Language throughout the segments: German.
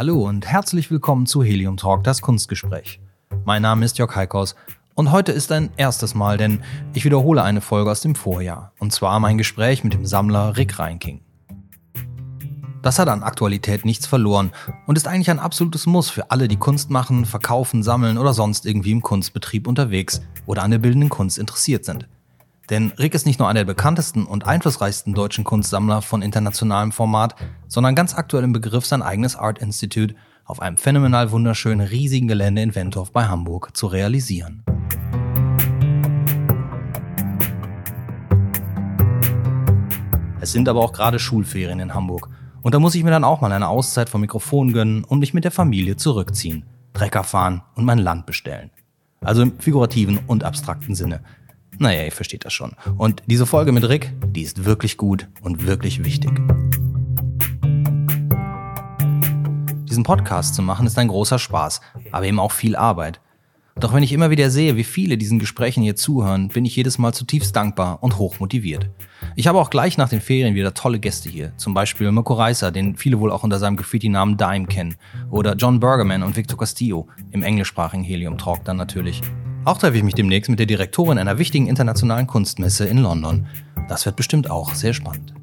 Hallo und herzlich willkommen zu Helium Talk, das Kunstgespräch. Mein Name ist Jörg Heikos und heute ist ein erstes Mal, denn ich wiederhole eine Folge aus dem Vorjahr. Und zwar mein Gespräch mit dem Sammler Rick Reinking. Das hat an Aktualität nichts verloren und ist eigentlich ein absolutes Muss für alle, die Kunst machen, verkaufen, sammeln oder sonst irgendwie im Kunstbetrieb unterwegs oder an der bildenden Kunst interessiert sind. Denn Rick ist nicht nur einer der bekanntesten und einflussreichsten deutschen Kunstsammler von internationalem Format, sondern ganz aktuell im Begriff, sein eigenes Art Institute auf einem phänomenal wunderschönen riesigen Gelände in Wentorf bei Hamburg zu realisieren. Es sind aber auch gerade Schulferien in Hamburg und da muss ich mir dann auch mal eine Auszeit vom Mikrofon gönnen und mich mit der Familie zurückziehen, Trecker fahren und mein Land bestellen. Also im figurativen und abstrakten Sinne. Naja, ihr versteht das schon. Und diese Folge mit Rick, die ist wirklich gut und wirklich wichtig. Diesen Podcast zu machen ist ein großer Spaß, aber eben auch viel Arbeit. Doch wenn ich immer wieder sehe, wie viele diesen Gesprächen hier zuhören, bin ich jedes Mal zutiefst dankbar und hoch motiviert. Ich habe auch gleich nach den Ferien wieder tolle Gäste hier, zum Beispiel Mirko Reiser, den viele wohl auch unter seinem Graffiti-Namen Dime kennen, oder John Bergerman und Victor Castillo, im englischsprachigen Helium Talk dann natürlich. Auch treffe ich mich demnächst mit der Direktorin einer wichtigen internationalen Kunstmesse in London. Das wird bestimmt auch sehr spannend.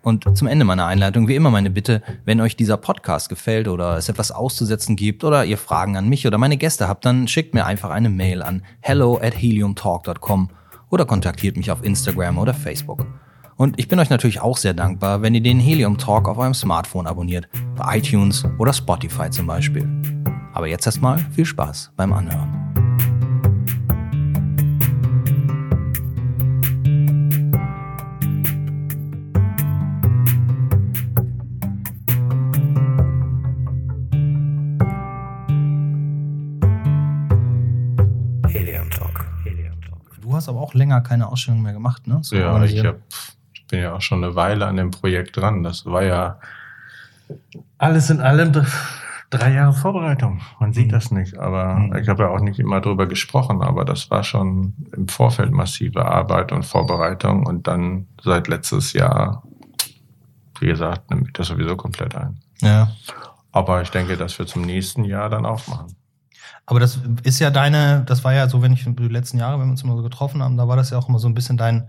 Und zum Ende meiner Einleitung wie immer meine Bitte, wenn euch dieser Podcast gefällt oder es etwas auszusetzen gibt oder ihr Fragen an mich oder meine Gäste habt, dann schickt mir einfach eine Mail an hello at heliumtalk.com oder kontaktiert mich auf Instagram oder Facebook. Und ich bin euch natürlich auch sehr dankbar, wenn ihr den Helium Talk auf eurem Smartphone abonniert, bei iTunes oder Spotify zum Beispiel. Aber jetzt erstmal viel Spaß beim Anhören. Du hast aber auch länger keine Ausstellung mehr gemacht, ne? So ja, ich hab, bin ja auch schon eine Weile an dem Projekt dran. Das war ja alles in allem drei Jahre Vorbereitung. Man sieht mhm. das nicht, aber mhm. ich habe ja auch nicht immer drüber gesprochen, aber das war schon im Vorfeld massive Arbeit und Vorbereitung und dann seit letztes Jahr, wie gesagt, nehme ich das sowieso komplett ein. Ja. Aber ich denke, dass wir zum nächsten Jahr dann auch machen. Aber das ist ja deine, das war ja so, wenn ich die letzten Jahre, wenn wir uns immer so getroffen haben, da war das ja auch immer so ein bisschen dein,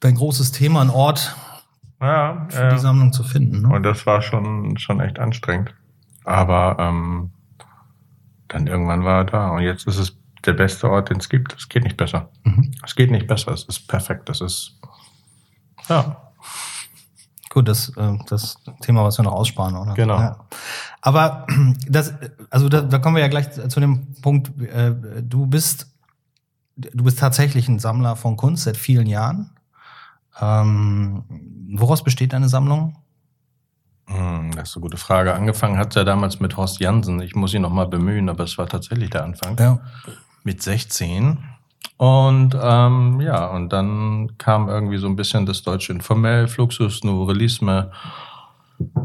dein großes Thema, ein Ort ja, für ja. die Sammlung zu finden. Ne? Und das war schon, schon echt anstrengend. Aber ähm, dann irgendwann war er da. Und jetzt ist es der beste Ort, den es gibt. Es geht nicht besser. Mhm. Es geht nicht besser. Es ist perfekt. Das ist, ja. Gut, das, äh, das Thema, was wir noch aussparen, oder? Genau. Ja. Aber das, also da, da kommen wir ja gleich zu dem Punkt, äh, du bist, du bist tatsächlich ein Sammler von Kunst seit vielen Jahren. Ähm, woraus besteht deine Sammlung? Hm, das ist eine gute Frage. Angefangen hat ja damals mit Horst Jansen. Ich muss ihn noch mal bemühen, aber es war tatsächlich der Anfang. Ja. Mit 16. Und ähm, ja, und dann kam irgendwie so ein bisschen das deutsche Informell, Fluxus, Novelisme,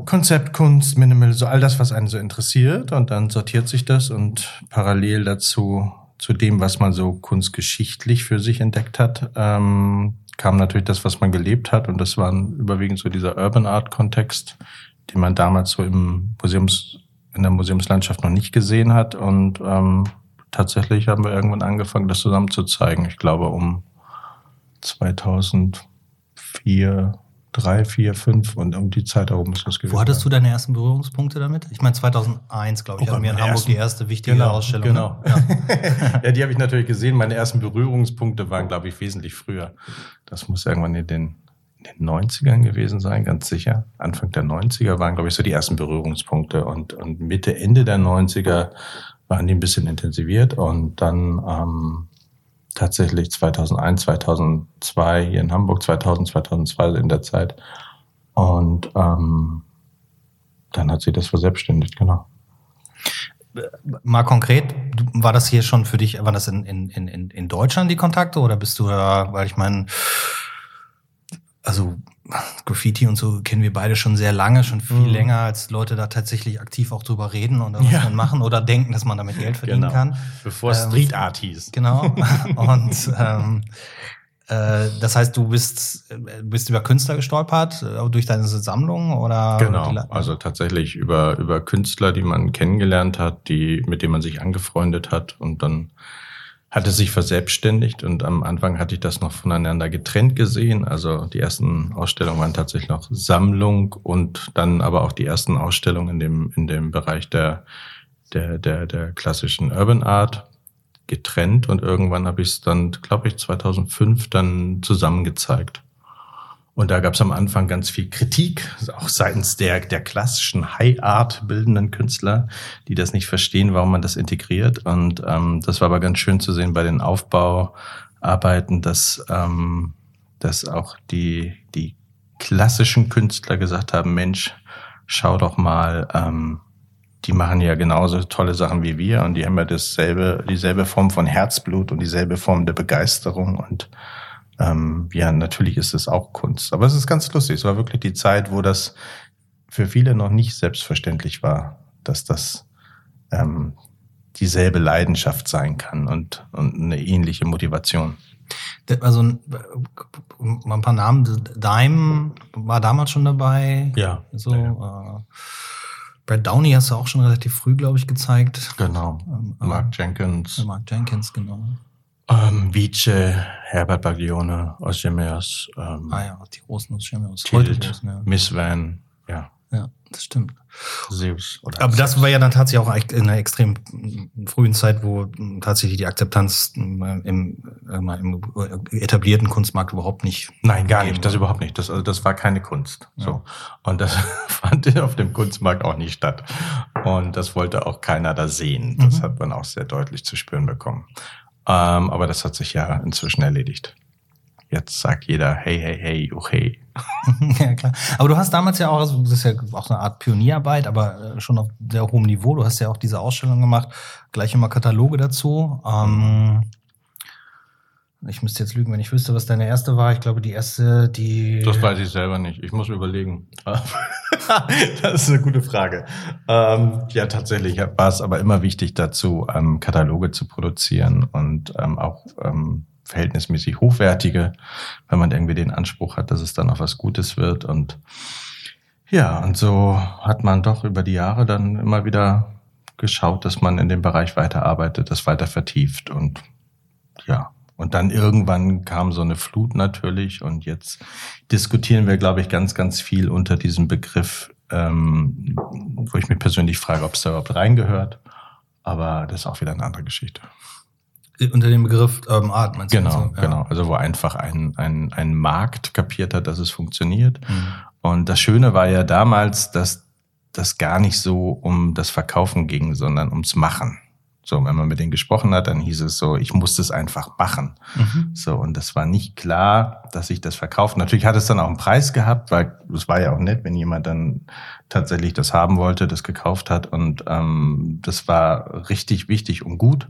Konzeptkunst, Minimal, so all das, was einen so interessiert. Und dann sortiert sich das und parallel dazu, zu dem, was man so kunstgeschichtlich für sich entdeckt hat, ähm, kam natürlich das, was man gelebt hat. Und das war überwiegend so dieser Urban Art Kontext, den man damals so im Museums, in der Museumslandschaft noch nicht gesehen hat. Und ähm, tatsächlich haben wir irgendwann angefangen, das zusammen zu zeigen. Ich glaube um 2004, 3, 4, 5 und um die Zeit herum ist das gewesen. Wo hattest du deine ersten Berührungspunkte damit? Ich meine 2001, glaube ich, oh, hatten wir in Hamburg ersten, die erste wichtige genau, Ausstellung. Genau. Ne? Ja, ja die habe ich natürlich gesehen. Meine ersten Berührungspunkte waren, glaube ich, wesentlich früher. Das muss irgendwann in den, den 90ern gewesen sein, ganz sicher. Anfang der 90er waren, glaube ich, so die ersten Berührungspunkte. Und, und Mitte, Ende der 90er waren die ein bisschen intensiviert und dann ähm, tatsächlich 2001, 2002 hier in Hamburg, 2000, 2002 in der Zeit. Und ähm, dann hat sie das verselbstständigt, genau. Mal konkret, war das hier schon für dich, war das in, in, in, in Deutschland die Kontakte oder bist du da, weil ich meine, also Graffiti und so kennen wir beide schon sehr lange, schon viel mhm. länger, als Leute da tatsächlich aktiv auch drüber reden oder was ja. machen oder denken, dass man damit Geld verdienen genau. kann. Bevor es ähm, Street Art hieß. Genau. und ähm, Äh, das heißt, du bist, bist über Künstler gestolpert, äh, durch deine Sammlung oder? Genau, also tatsächlich über, über Künstler, die man kennengelernt hat, die, mit denen man sich angefreundet hat und dann hat es sich verselbstständigt und am Anfang hatte ich das noch voneinander getrennt gesehen. Also die ersten Ausstellungen waren tatsächlich noch Sammlung und dann aber auch die ersten Ausstellungen in dem, in dem Bereich der, der, der, der klassischen Urban Art getrennt und irgendwann habe ich es dann, glaube ich, 2005 dann zusammengezeigt. Und da gab es am Anfang ganz viel Kritik, auch seitens der, der klassischen High-Art bildenden Künstler, die das nicht verstehen, warum man das integriert. Und ähm, das war aber ganz schön zu sehen bei den Aufbauarbeiten, dass, ähm, dass auch die, die klassischen Künstler gesagt haben, Mensch, schau doch mal, ähm, die machen ja genauso tolle Sachen wie wir und die haben ja dasselbe, dieselbe Form von Herzblut und dieselbe Form der Begeisterung und ähm, ja, natürlich ist es auch Kunst. Aber es ist ganz lustig. Es war wirklich die Zeit, wo das für viele noch nicht selbstverständlich war, dass das ähm, dieselbe Leidenschaft sein kann und, und eine ähnliche Motivation. Also mal ein paar Namen. Dime war damals schon dabei. Ja. So, ja. Äh, Brad Downey hast du auch schon relativ früh, glaube ich, gezeigt. Genau. Ähm, Mark Jenkins. Mark Jenkins, genau. Ähm, Vice, Herbert Baglione, Ozymeus. Ähm, ah ja, die großen großen, ja. Miss Van, ja. Ja, das stimmt. Zeus. Oder Aber das war ja dann tatsächlich auch in einer extrem frühen Zeit, wo tatsächlich die Akzeptanz im, im, im etablierten Kunstmarkt überhaupt nicht. Nein, gar nicht. Das war. überhaupt nicht. Das, also das war keine Kunst. Ja. So. Und das fand auf dem Kunstmarkt auch nicht statt. Und das wollte auch keiner da sehen. Das mhm. hat man auch sehr deutlich zu spüren bekommen. Ähm, aber das hat sich ja inzwischen erledigt. Jetzt sagt jeder, hey, hey, hey, okay. ja, klar. Aber du hast damals ja auch, also das ist ja auch eine Art Pionierarbeit, aber äh, schon auf sehr hohem Niveau. Du hast ja auch diese Ausstellung gemacht, gleich immer Kataloge dazu. Ähm, ich müsste jetzt lügen, wenn ich wüsste, was deine erste war. Ich glaube, die erste, die. Das weiß ich selber nicht. Ich muss überlegen. das ist eine gute Frage. Ähm, ja, tatsächlich war es aber immer wichtig dazu, ähm, Kataloge zu produzieren und ähm, auch ähm, verhältnismäßig hochwertige, wenn man irgendwie den Anspruch hat, dass es dann auch was Gutes wird. Und ja, und so hat man doch über die Jahre dann immer wieder geschaut, dass man in dem Bereich weiterarbeitet, das weiter vertieft und ja, und dann irgendwann kam so eine Flut natürlich und jetzt diskutieren wir, glaube ich, ganz, ganz viel unter diesem Begriff, ähm, wo ich mich persönlich frage, ob es da überhaupt reingehört. Aber das ist auch wieder eine andere Geschichte. Unter dem Begriff ähm, Art, meinst du? Genau, ja. genau. Also wo einfach ein, ein, ein Markt kapiert hat, dass es funktioniert. Mhm. Und das Schöne war ja damals, dass das gar nicht so um das Verkaufen ging, sondern ums Machen. So, wenn man mit denen gesprochen hat, dann hieß es so, ich musste es einfach machen. Mhm. So, und das war nicht klar, dass ich das verkaufe. Natürlich hat es dann auch einen Preis gehabt, weil es war ja auch nett, wenn jemand dann tatsächlich das haben wollte, das gekauft hat. Und ähm, das war richtig wichtig und gut.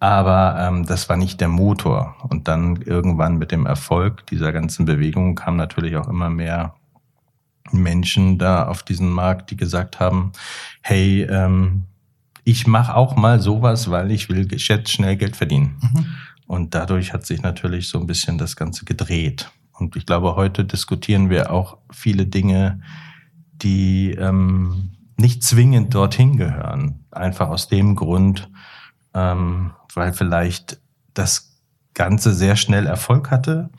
Aber ähm, das war nicht der Motor. Und dann irgendwann mit dem Erfolg dieser ganzen Bewegung kam natürlich auch immer mehr Menschen da auf diesen Markt, die gesagt haben, hey, ähm, ich mache auch mal sowas, weil ich will jetzt schnell Geld verdienen. Mhm. Und dadurch hat sich natürlich so ein bisschen das Ganze gedreht. Und ich glaube, heute diskutieren wir auch viele Dinge, die ähm, nicht zwingend dorthin gehören. Einfach aus dem Grund, ähm, weil vielleicht das Ganze sehr schnell Erfolg hatte,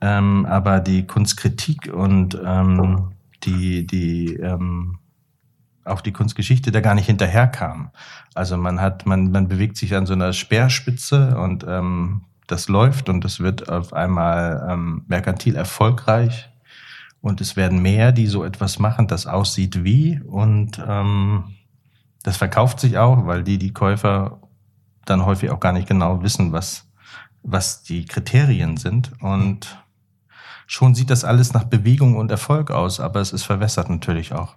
ähm, aber die Kunstkritik und ähm, die, die auch die Kunstgeschichte da gar nicht hinterherkam. Also man hat, man, man bewegt sich an so einer Speerspitze und ähm, das läuft und es wird auf einmal ähm, merkantil erfolgreich und es werden mehr, die so etwas machen, das aussieht wie und ähm, das verkauft sich auch, weil die, die Käufer dann häufig auch gar nicht genau wissen, was, was die Kriterien sind und schon sieht das alles nach Bewegung und Erfolg aus, aber es ist verwässert natürlich auch.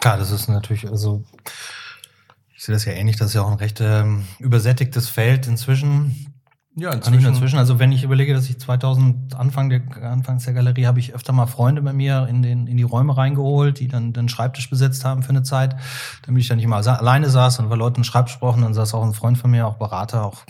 Klar, das ist natürlich, also ich sehe das ja ähnlich, das ist ja auch ein recht ähm, übersättigtes Feld inzwischen. Ja, inzwischen. inzwischen. Also wenn ich überlege, dass ich 2000 Anfang der Anfangs der Galerie habe ich öfter mal Freunde bei mir in den in die Räume reingeholt, die dann den Schreibtisch besetzt haben für eine Zeit, damit ich dann nicht mal alleine saß und bei Leuten Schreibtisch brauchen, dann saß auch ein Freund von mir, auch Berater, auch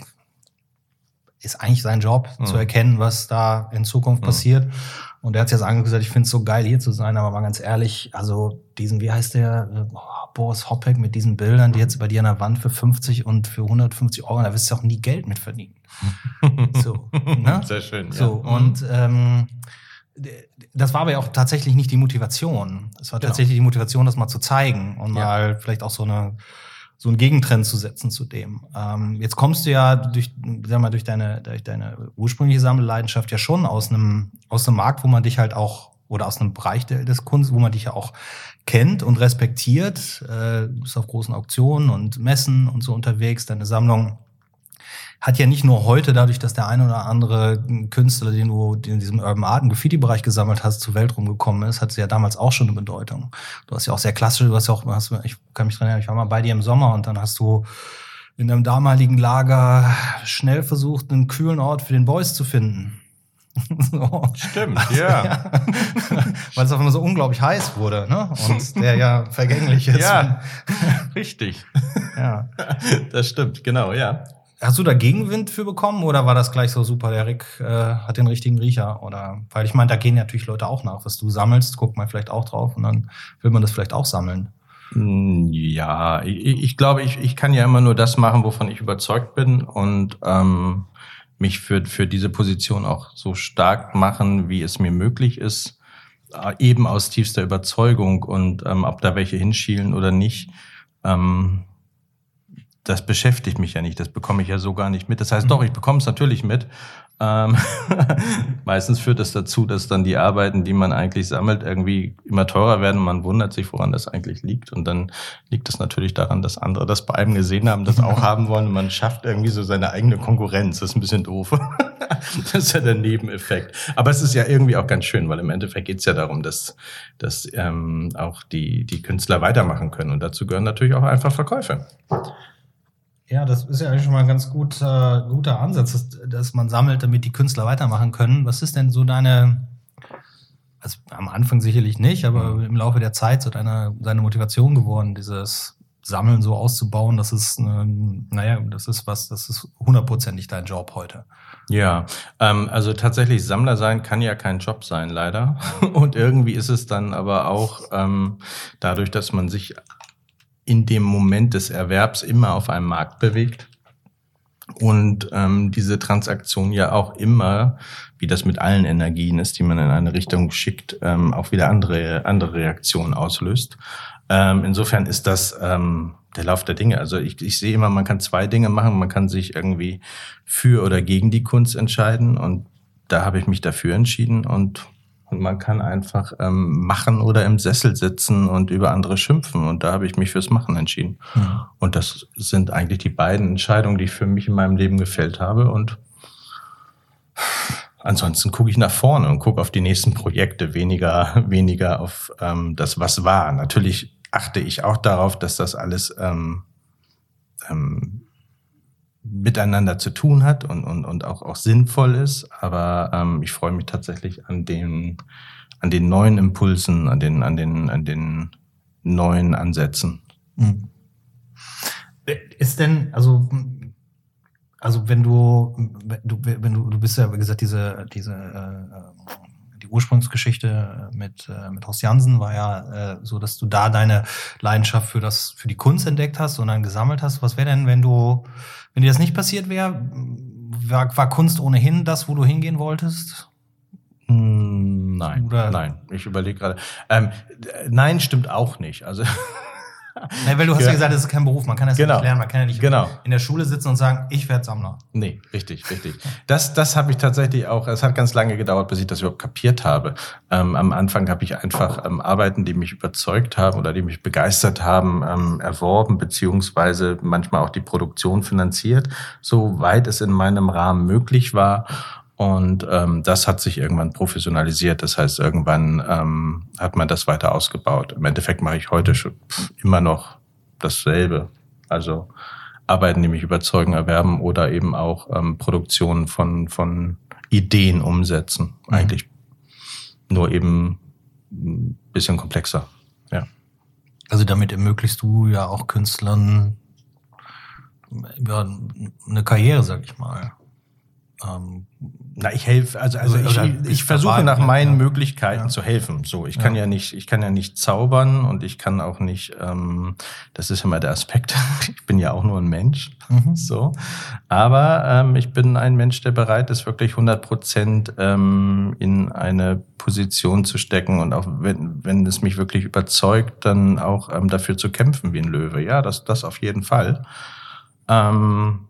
ist eigentlich sein Job, mhm. zu erkennen, was da in Zukunft mhm. passiert. Und er hat jetzt angesagt, ich finde es so geil, hier zu sein, aber mal ganz ehrlich, also diesen, wie heißt der, oh, Boris Hoppeck mit diesen Bildern, die jetzt bei dir an der Wand für 50 und für 150 Euro, da wirst du auch nie Geld mit verdienen. so, ne? Sehr schön. So, ja. und ähm, das war aber ja auch tatsächlich nicht die Motivation. Es war genau. tatsächlich die Motivation, das mal zu zeigen und ja. mal vielleicht auch so eine so einen Gegentrend zu setzen zu dem. Ähm, jetzt kommst du ja durch, sag mal, durch deine, durch deine ursprüngliche Sammelleidenschaft ja schon aus einem, aus einem Markt, wo man dich halt auch, oder aus einem Bereich des Kunst, wo man dich ja auch kennt und respektiert. Äh, du bist auf großen Auktionen und Messen und so unterwegs. Deine Sammlung hat ja nicht nur heute, dadurch, dass der ein oder andere Künstler, den du in diesem Urban Art und Graffiti-Bereich gesammelt hast, zur Welt rumgekommen ist, hat sie ja damals auch schon eine Bedeutung. Du hast ja auch sehr klassisch, du hast ja auch, hast, ich kann mich dran erinnern, ich war mal bei dir im Sommer und dann hast du in einem damaligen Lager schnell versucht, einen kühlen Ort für den Boys zu finden. so. Stimmt, also, ja. ja. Weil es auch immer so unglaublich heiß wurde, ne? Und der ja vergänglich ist. Ja, richtig. Ja. Das stimmt, genau, ja. Hast du da Gegenwind für bekommen oder war das gleich so super, der Rick äh, hat den richtigen Riecher? Oder weil ich meine, da gehen natürlich Leute auch nach. Was du sammelst, guckt man vielleicht auch drauf und dann will man das vielleicht auch sammeln. Hm, ja, ich, ich glaube, ich, ich kann ja immer nur das machen, wovon ich überzeugt bin und ähm, mich für, für diese Position auch so stark machen, wie es mir möglich ist, äh, eben aus tiefster Überzeugung und ähm, ob da welche hinschielen oder nicht. Ähm, das beschäftigt mich ja nicht, das bekomme ich ja so gar nicht mit. Das heißt mhm. doch, ich bekomme es natürlich mit. Ähm, meistens führt das dazu, dass dann die Arbeiten, die man eigentlich sammelt, irgendwie immer teurer werden und man wundert sich, woran das eigentlich liegt. Und dann liegt es natürlich daran, dass andere das bei einem gesehen haben, das auch haben wollen und man schafft irgendwie so seine eigene Konkurrenz. Das ist ein bisschen doof. das ist ja der Nebeneffekt. Aber es ist ja irgendwie auch ganz schön, weil im Endeffekt geht es ja darum, dass, dass ähm, auch die, die Künstler weitermachen können. Und dazu gehören natürlich auch einfach Verkäufe. Ja, das ist ja eigentlich schon mal ein ganz gut, äh, guter Ansatz, dass, dass man sammelt, damit die Künstler weitermachen können. Was ist denn so deine, also am Anfang sicherlich nicht, aber mhm. im Laufe der Zeit so deine, deine Motivation geworden, dieses Sammeln so auszubauen, das ist, ähm, naja, das ist was, das ist hundertprozentig dein Job heute. Ja, ähm, also tatsächlich Sammler sein kann ja kein Job sein, leider. Und irgendwie ist es dann aber auch ähm, dadurch, dass man sich in dem Moment des Erwerbs immer auf einem Markt bewegt und ähm, diese Transaktion ja auch immer, wie das mit allen Energien ist, die man in eine Richtung schickt, ähm, auch wieder andere andere Reaktionen auslöst. Ähm, insofern ist das ähm, der Lauf der Dinge. Also ich, ich sehe immer, man kann zwei Dinge machen. Man kann sich irgendwie für oder gegen die Kunst entscheiden und da habe ich mich dafür entschieden und und man kann einfach ähm, machen oder im Sessel sitzen und über andere schimpfen. Und da habe ich mich fürs Machen entschieden. Mhm. Und das sind eigentlich die beiden Entscheidungen, die ich für mich in meinem Leben gefällt habe. Und ansonsten gucke ich nach vorne und gucke auf die nächsten Projekte, weniger, weniger auf ähm, das, was war. Natürlich achte ich auch darauf, dass das alles ähm, ähm, miteinander zu tun hat und, und, und auch, auch sinnvoll ist. Aber ähm, ich freue mich tatsächlich an den, an den neuen Impulsen, an den, an den, an den neuen Ansätzen. Mhm. Ist denn, also, also wenn du, du, wenn du, du bist ja, wie gesagt, diese, diese, äh, Ursprungsgeschichte mit, äh, mit Horst Jansen war ja äh, so, dass du da deine Leidenschaft für das, für die Kunst entdeckt hast und dann gesammelt hast. Was wäre denn, wenn du, wenn dir das nicht passiert wäre, war, war Kunst ohnehin das, wo du hingehen wolltest? Hm, nein, Oder? nein. Ich überlege gerade. Ähm, nein, stimmt auch nicht. Also ja, weil du hast ja. gesagt, das ist kein Beruf, man kann das genau. ja nicht lernen, man kann ja nicht genau. in der Schule sitzen und sagen, ich werde Sammler. Nee, richtig, richtig. Das, das habe ich tatsächlich auch, es hat ganz lange gedauert, bis ich das überhaupt kapiert habe. Ähm, am Anfang habe ich einfach ähm, Arbeiten, die mich überzeugt haben oder die mich begeistert haben, ähm, erworben, beziehungsweise manchmal auch die Produktion finanziert, soweit es in meinem Rahmen möglich war. Und ähm, das hat sich irgendwann professionalisiert. Das heißt, irgendwann ähm, hat man das weiter ausgebaut. Im Endeffekt mache ich heute schon immer noch dasselbe. Also Arbeiten, die mich überzeugen, erwerben oder eben auch ähm, Produktionen von, von Ideen umsetzen. Mhm. Eigentlich nur eben ein bisschen komplexer. Ja. Also damit ermöglichst du ja auch Künstlern ja, eine Karriere, sag ich mal ähm, na, ich helfe, also, also ich, ich, ich versuche nach meinen ja. Möglichkeiten ja. zu helfen. So, ich kann ja. ja. nicht, ich kann ja nicht zaubern und ich kann auch nicht, ähm, das ist immer der Aspekt, ich bin ja auch nur ein Mensch. Mhm. So. Aber ähm, ich bin ein Mensch, der bereit ist, wirklich 100 Prozent ähm, in eine Position zu stecken und auch wenn, wenn es mich wirklich überzeugt, dann auch ähm, dafür zu kämpfen wie ein Löwe. Ja, das, das auf jeden Fall. Ähm,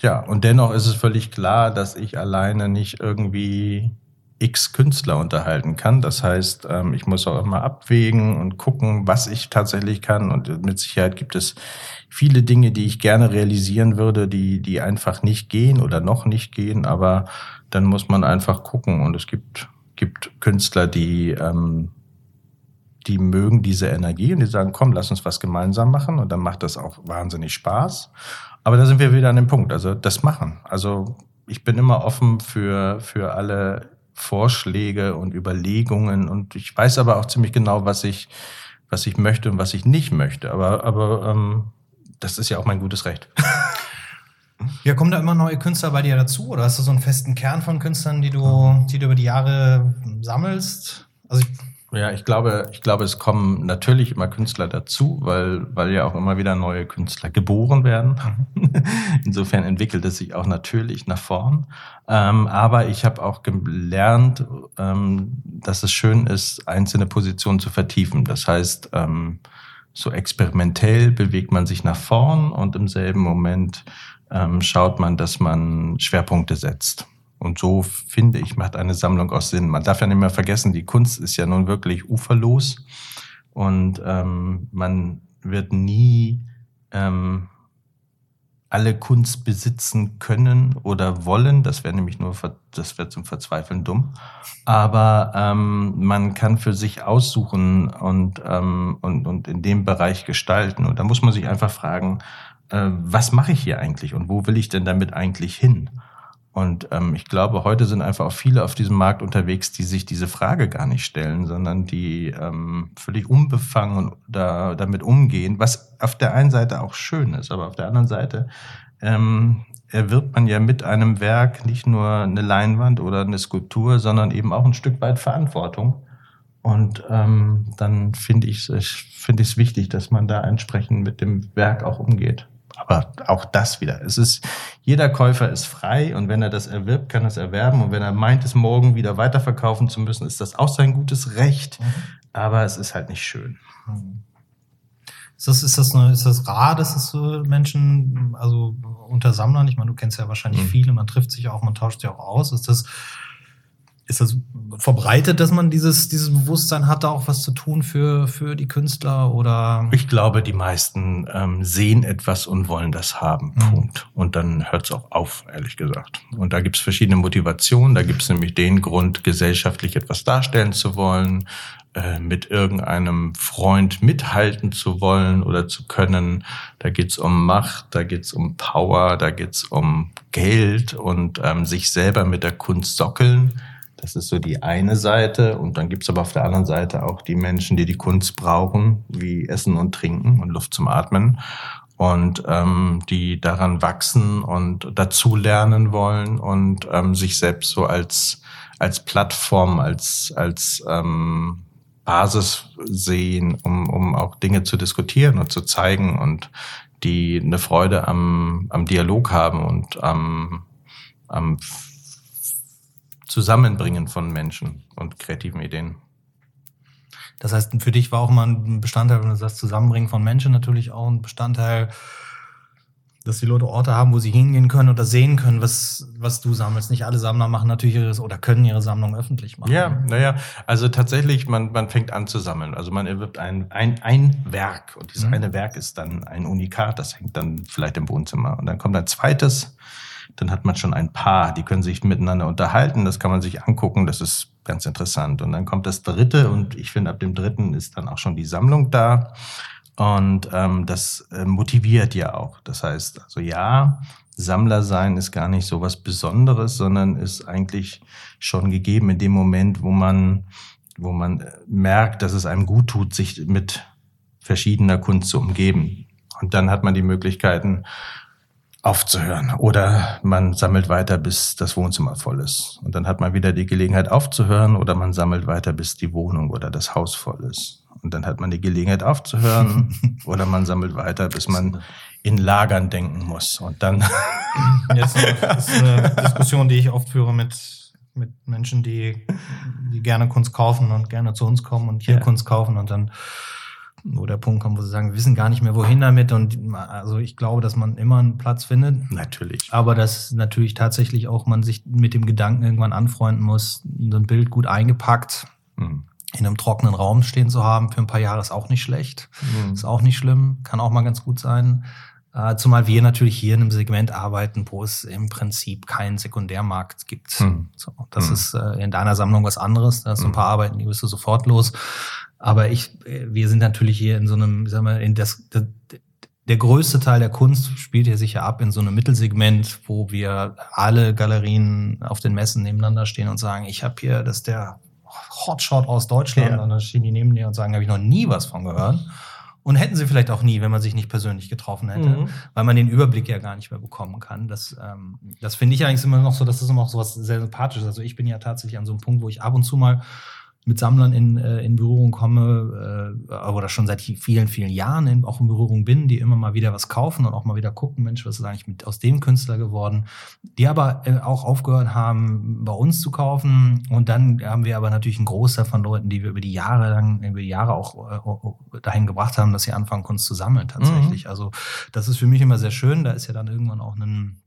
ja, und dennoch ist es völlig klar, dass ich alleine nicht irgendwie x Künstler unterhalten kann. Das heißt, ähm, ich muss auch immer abwägen und gucken, was ich tatsächlich kann. Und mit Sicherheit gibt es viele Dinge, die ich gerne realisieren würde, die, die einfach nicht gehen oder noch nicht gehen. Aber dann muss man einfach gucken. Und es gibt, gibt Künstler, die, ähm, die mögen diese Energie und die sagen, komm, lass uns was gemeinsam machen. Und dann macht das auch wahnsinnig Spaß. Aber da sind wir wieder an dem Punkt. Also das machen. Also ich bin immer offen für, für alle Vorschläge und Überlegungen und ich weiß aber auch ziemlich genau, was ich, was ich möchte und was ich nicht möchte. Aber, aber ähm, das ist ja auch mein gutes Recht. Ja, kommen da immer neue Künstler bei dir dazu oder hast du so einen festen Kern von Künstlern, die du, die du über die Jahre sammelst? Also ich ja, ich glaube, ich glaube, es kommen natürlich immer Künstler dazu, weil, weil ja auch immer wieder neue Künstler geboren werden. Mhm. Insofern entwickelt es sich auch natürlich nach vorn. Ähm, aber ich habe auch gelernt, ähm, dass es schön ist, einzelne Positionen zu vertiefen. Das heißt, ähm, so experimentell bewegt man sich nach vorn und im selben Moment ähm, schaut man, dass man Schwerpunkte setzt. Und so finde ich, macht eine Sammlung auch Sinn. Man darf ja nicht mehr vergessen, die Kunst ist ja nun wirklich uferlos und ähm, man wird nie ähm, alle Kunst besitzen können oder wollen. Das wäre nämlich nur, das wäre zum Verzweifeln dumm. Aber ähm, man kann für sich aussuchen und, ähm, und, und in dem Bereich gestalten. Und da muss man sich einfach fragen, äh, was mache ich hier eigentlich und wo will ich denn damit eigentlich hin? Und ähm, ich glaube, heute sind einfach auch viele auf diesem Markt unterwegs, die sich diese Frage gar nicht stellen, sondern die ähm, völlig unbefangen da, damit umgehen, was auf der einen Seite auch schön ist, aber auf der anderen Seite ähm, erwirbt man ja mit einem Werk nicht nur eine Leinwand oder eine Skulptur, sondern eben auch ein Stück weit Verantwortung. Und ähm, dann finde ich es finde ich es wichtig, dass man da entsprechend mit dem Werk auch umgeht. Aber auch das wieder. Es ist, jeder Käufer ist frei und wenn er das erwirbt, kann er es erwerben. Und wenn er meint, es morgen wieder weiterverkaufen zu müssen, ist das auch sein gutes Recht. Mhm. Aber es ist halt nicht schön. Ist das, ist das, eine, ist das rar, dass es so Menschen, also unter Sammlern, ich meine, du kennst ja wahrscheinlich mhm. viele, man trifft sich auch, man tauscht sich auch aus. Ist das, ist das verbreitet, dass man dieses, dieses Bewusstsein hat, da auch was zu tun für, für die Künstler oder? Ich glaube, die meisten ähm, sehen etwas und wollen das haben. Mhm. Punkt. Und dann hört es auch auf, ehrlich gesagt. Und da gibt es verschiedene Motivationen. Da gibt es nämlich den Grund, gesellschaftlich etwas darstellen zu wollen, äh, mit irgendeinem Freund mithalten zu wollen oder zu können. Da geht's um Macht, da geht's um Power, da geht's um Geld und ähm, sich selber mit der Kunst sockeln das ist so die eine Seite. Und dann gibt's aber auf der anderen Seite auch die Menschen, die die Kunst brauchen, wie Essen und Trinken und Luft zum Atmen. Und ähm, die daran wachsen und dazulernen wollen und ähm, sich selbst so als, als Plattform, als, als ähm, Basis sehen, um, um auch Dinge zu diskutieren und zu zeigen und die eine Freude am, am Dialog haben und am, am Zusammenbringen von Menschen und kreativen Ideen. Das heißt, für dich war auch mal ein Bestandteil, wenn du sagst, Zusammenbringen von Menschen natürlich auch ein Bestandteil, dass die Leute Orte haben, wo sie hingehen können oder sehen können, was, was du sammelst. Nicht alle Sammler machen natürlich ihre oder können ihre Sammlung öffentlich machen. Ja, naja, also tatsächlich, man, man fängt an zu sammeln. Also man erwirbt ein, ein, ein Werk und dieses mhm. eine Werk ist dann ein Unikat, das hängt dann vielleicht im Wohnzimmer. Und dann kommt ein zweites, dann hat man schon ein Paar, die können sich miteinander unterhalten, das kann man sich angucken, das ist ganz interessant. Und dann kommt das dritte und ich finde, ab dem dritten ist dann auch schon die Sammlung da. Und ähm, das äh, motiviert ja auch. Das heißt, also ja, Sammler sein ist gar nicht so was Besonderes, sondern ist eigentlich schon gegeben in dem Moment, wo man, wo man äh, merkt, dass es einem gut tut, sich mit verschiedener Kunst zu umgeben. Und dann hat man die Möglichkeiten, aufzuhören. Oder man sammelt weiter, bis das Wohnzimmer voll ist. Und dann hat man wieder die Gelegenheit aufzuhören oder man sammelt weiter, bis die Wohnung oder das Haus voll ist. Und dann hat man die Gelegenheit aufzuhören oder man sammelt weiter, bis man in Lagern denken muss. Und dann. Jetzt das ist eine Diskussion, die ich oft führe mit, mit Menschen, die, die gerne Kunst kaufen und gerne zu uns kommen und hier ja. Kunst kaufen und dann wo der Punkt kommt, wo sie sagen, wir wissen gar nicht mehr, wohin damit. Und also ich glaube, dass man immer einen Platz findet. Natürlich. Aber dass natürlich tatsächlich auch man sich mit dem Gedanken irgendwann anfreunden muss, so ein Bild gut eingepackt. Mhm in einem trockenen Raum stehen zu haben für ein paar Jahre ist auch nicht schlecht. Mhm. Ist auch nicht schlimm, kann auch mal ganz gut sein. Äh, zumal wir natürlich hier in einem Segment arbeiten, wo es im Prinzip keinen Sekundärmarkt gibt. Mhm. So, das mhm. ist äh, in deiner Sammlung was anderes. Da hast du ein hm. paar Arbeiten, die bist du sofort los. Aber ich, äh, wir sind natürlich hier in so einem, sagen wir, in das, das der größte Teil der Kunst spielt hier sicher ab in so einem Mittelsegment, wo wir alle Galerien auf den Messen nebeneinander stehen und sagen, ich habe hier, das ist der Hotshot aus Deutschland. Ja. Und dann stehen die neben dir und sagen, habe ich noch nie was von gehört. Und hätten sie vielleicht auch nie, wenn man sich nicht persönlich getroffen hätte, mhm. weil man den Überblick ja gar nicht mehr bekommen kann. Das, ähm, das finde ich eigentlich immer noch so, das ist immer noch so was sehr Sympathisches. Also ich bin ja tatsächlich an so einem Punkt, wo ich ab und zu mal mit Sammlern in, äh, in Berührung komme äh, oder schon seit vielen, vielen Jahren in, auch in Berührung bin, die immer mal wieder was kaufen und auch mal wieder gucken, Mensch, was ist eigentlich mit, aus dem Künstler geworden, die aber äh, auch aufgehört haben, bei uns zu kaufen. Und dann haben wir aber natürlich einen Großteil von Leuten, die wir über die Jahre lang, über die Jahre auch äh, dahin gebracht haben, dass sie anfangen, Kunst zu sammeln tatsächlich. Mhm. Also das ist für mich immer sehr schön. Da ist ja dann irgendwann auch ein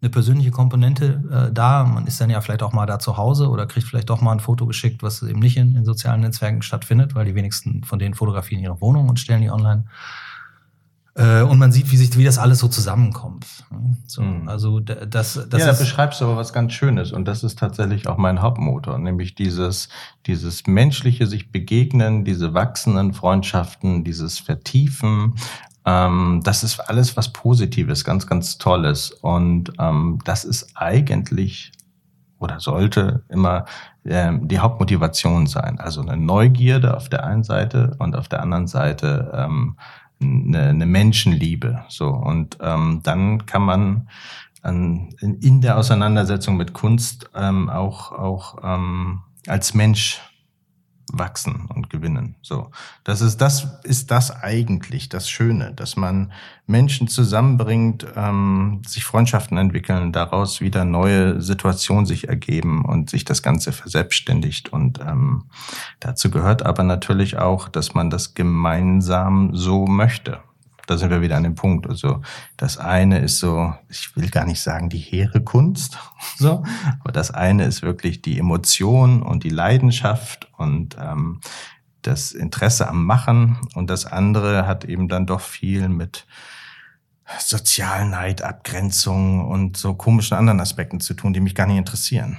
eine persönliche Komponente äh, da. Man ist dann ja vielleicht auch mal da zu Hause oder kriegt vielleicht doch mal ein Foto geschickt, was eben nicht in, in sozialen Netzwerken stattfindet, weil die wenigsten von denen fotografieren ihre Wohnung und stellen die online. Äh, und man sieht, wie sich, wie das alles so zusammenkommt. So, mhm. Also das, das ja, da beschreibst du aber was ganz Schönes und das ist tatsächlich auch mein Hauptmotor, nämlich dieses, dieses menschliche sich begegnen, diese wachsenden Freundschaften, dieses Vertiefen, ähm, das ist alles was Positives, ganz, ganz Tolles. Und ähm, das ist eigentlich oder sollte immer ähm, die Hauptmotivation sein. Also eine Neugierde auf der einen Seite und auf der anderen Seite ähm, eine, eine Menschenliebe. So und ähm, dann kann man an, in, der Auseinandersetzung mit Kunst ähm, auch auch ähm, als Mensch wachsen und gewinnen. So, das ist das ist das eigentlich das Schöne, dass man Menschen zusammenbringt, ähm, sich Freundschaften entwickeln, daraus wieder neue Situationen sich ergeben und sich das Ganze verselbstständigt. Und ähm, dazu gehört aber natürlich auch, dass man das gemeinsam so möchte da sind wir wieder an dem Punkt. Also das eine ist so, ich will gar nicht sagen die hehre Kunst, so, aber das eine ist wirklich die Emotion und die Leidenschaft und ähm, das Interesse am Machen und das andere hat eben dann doch viel mit Sozialneid, Abgrenzung und so komischen anderen Aspekten zu tun, die mich gar nicht interessieren.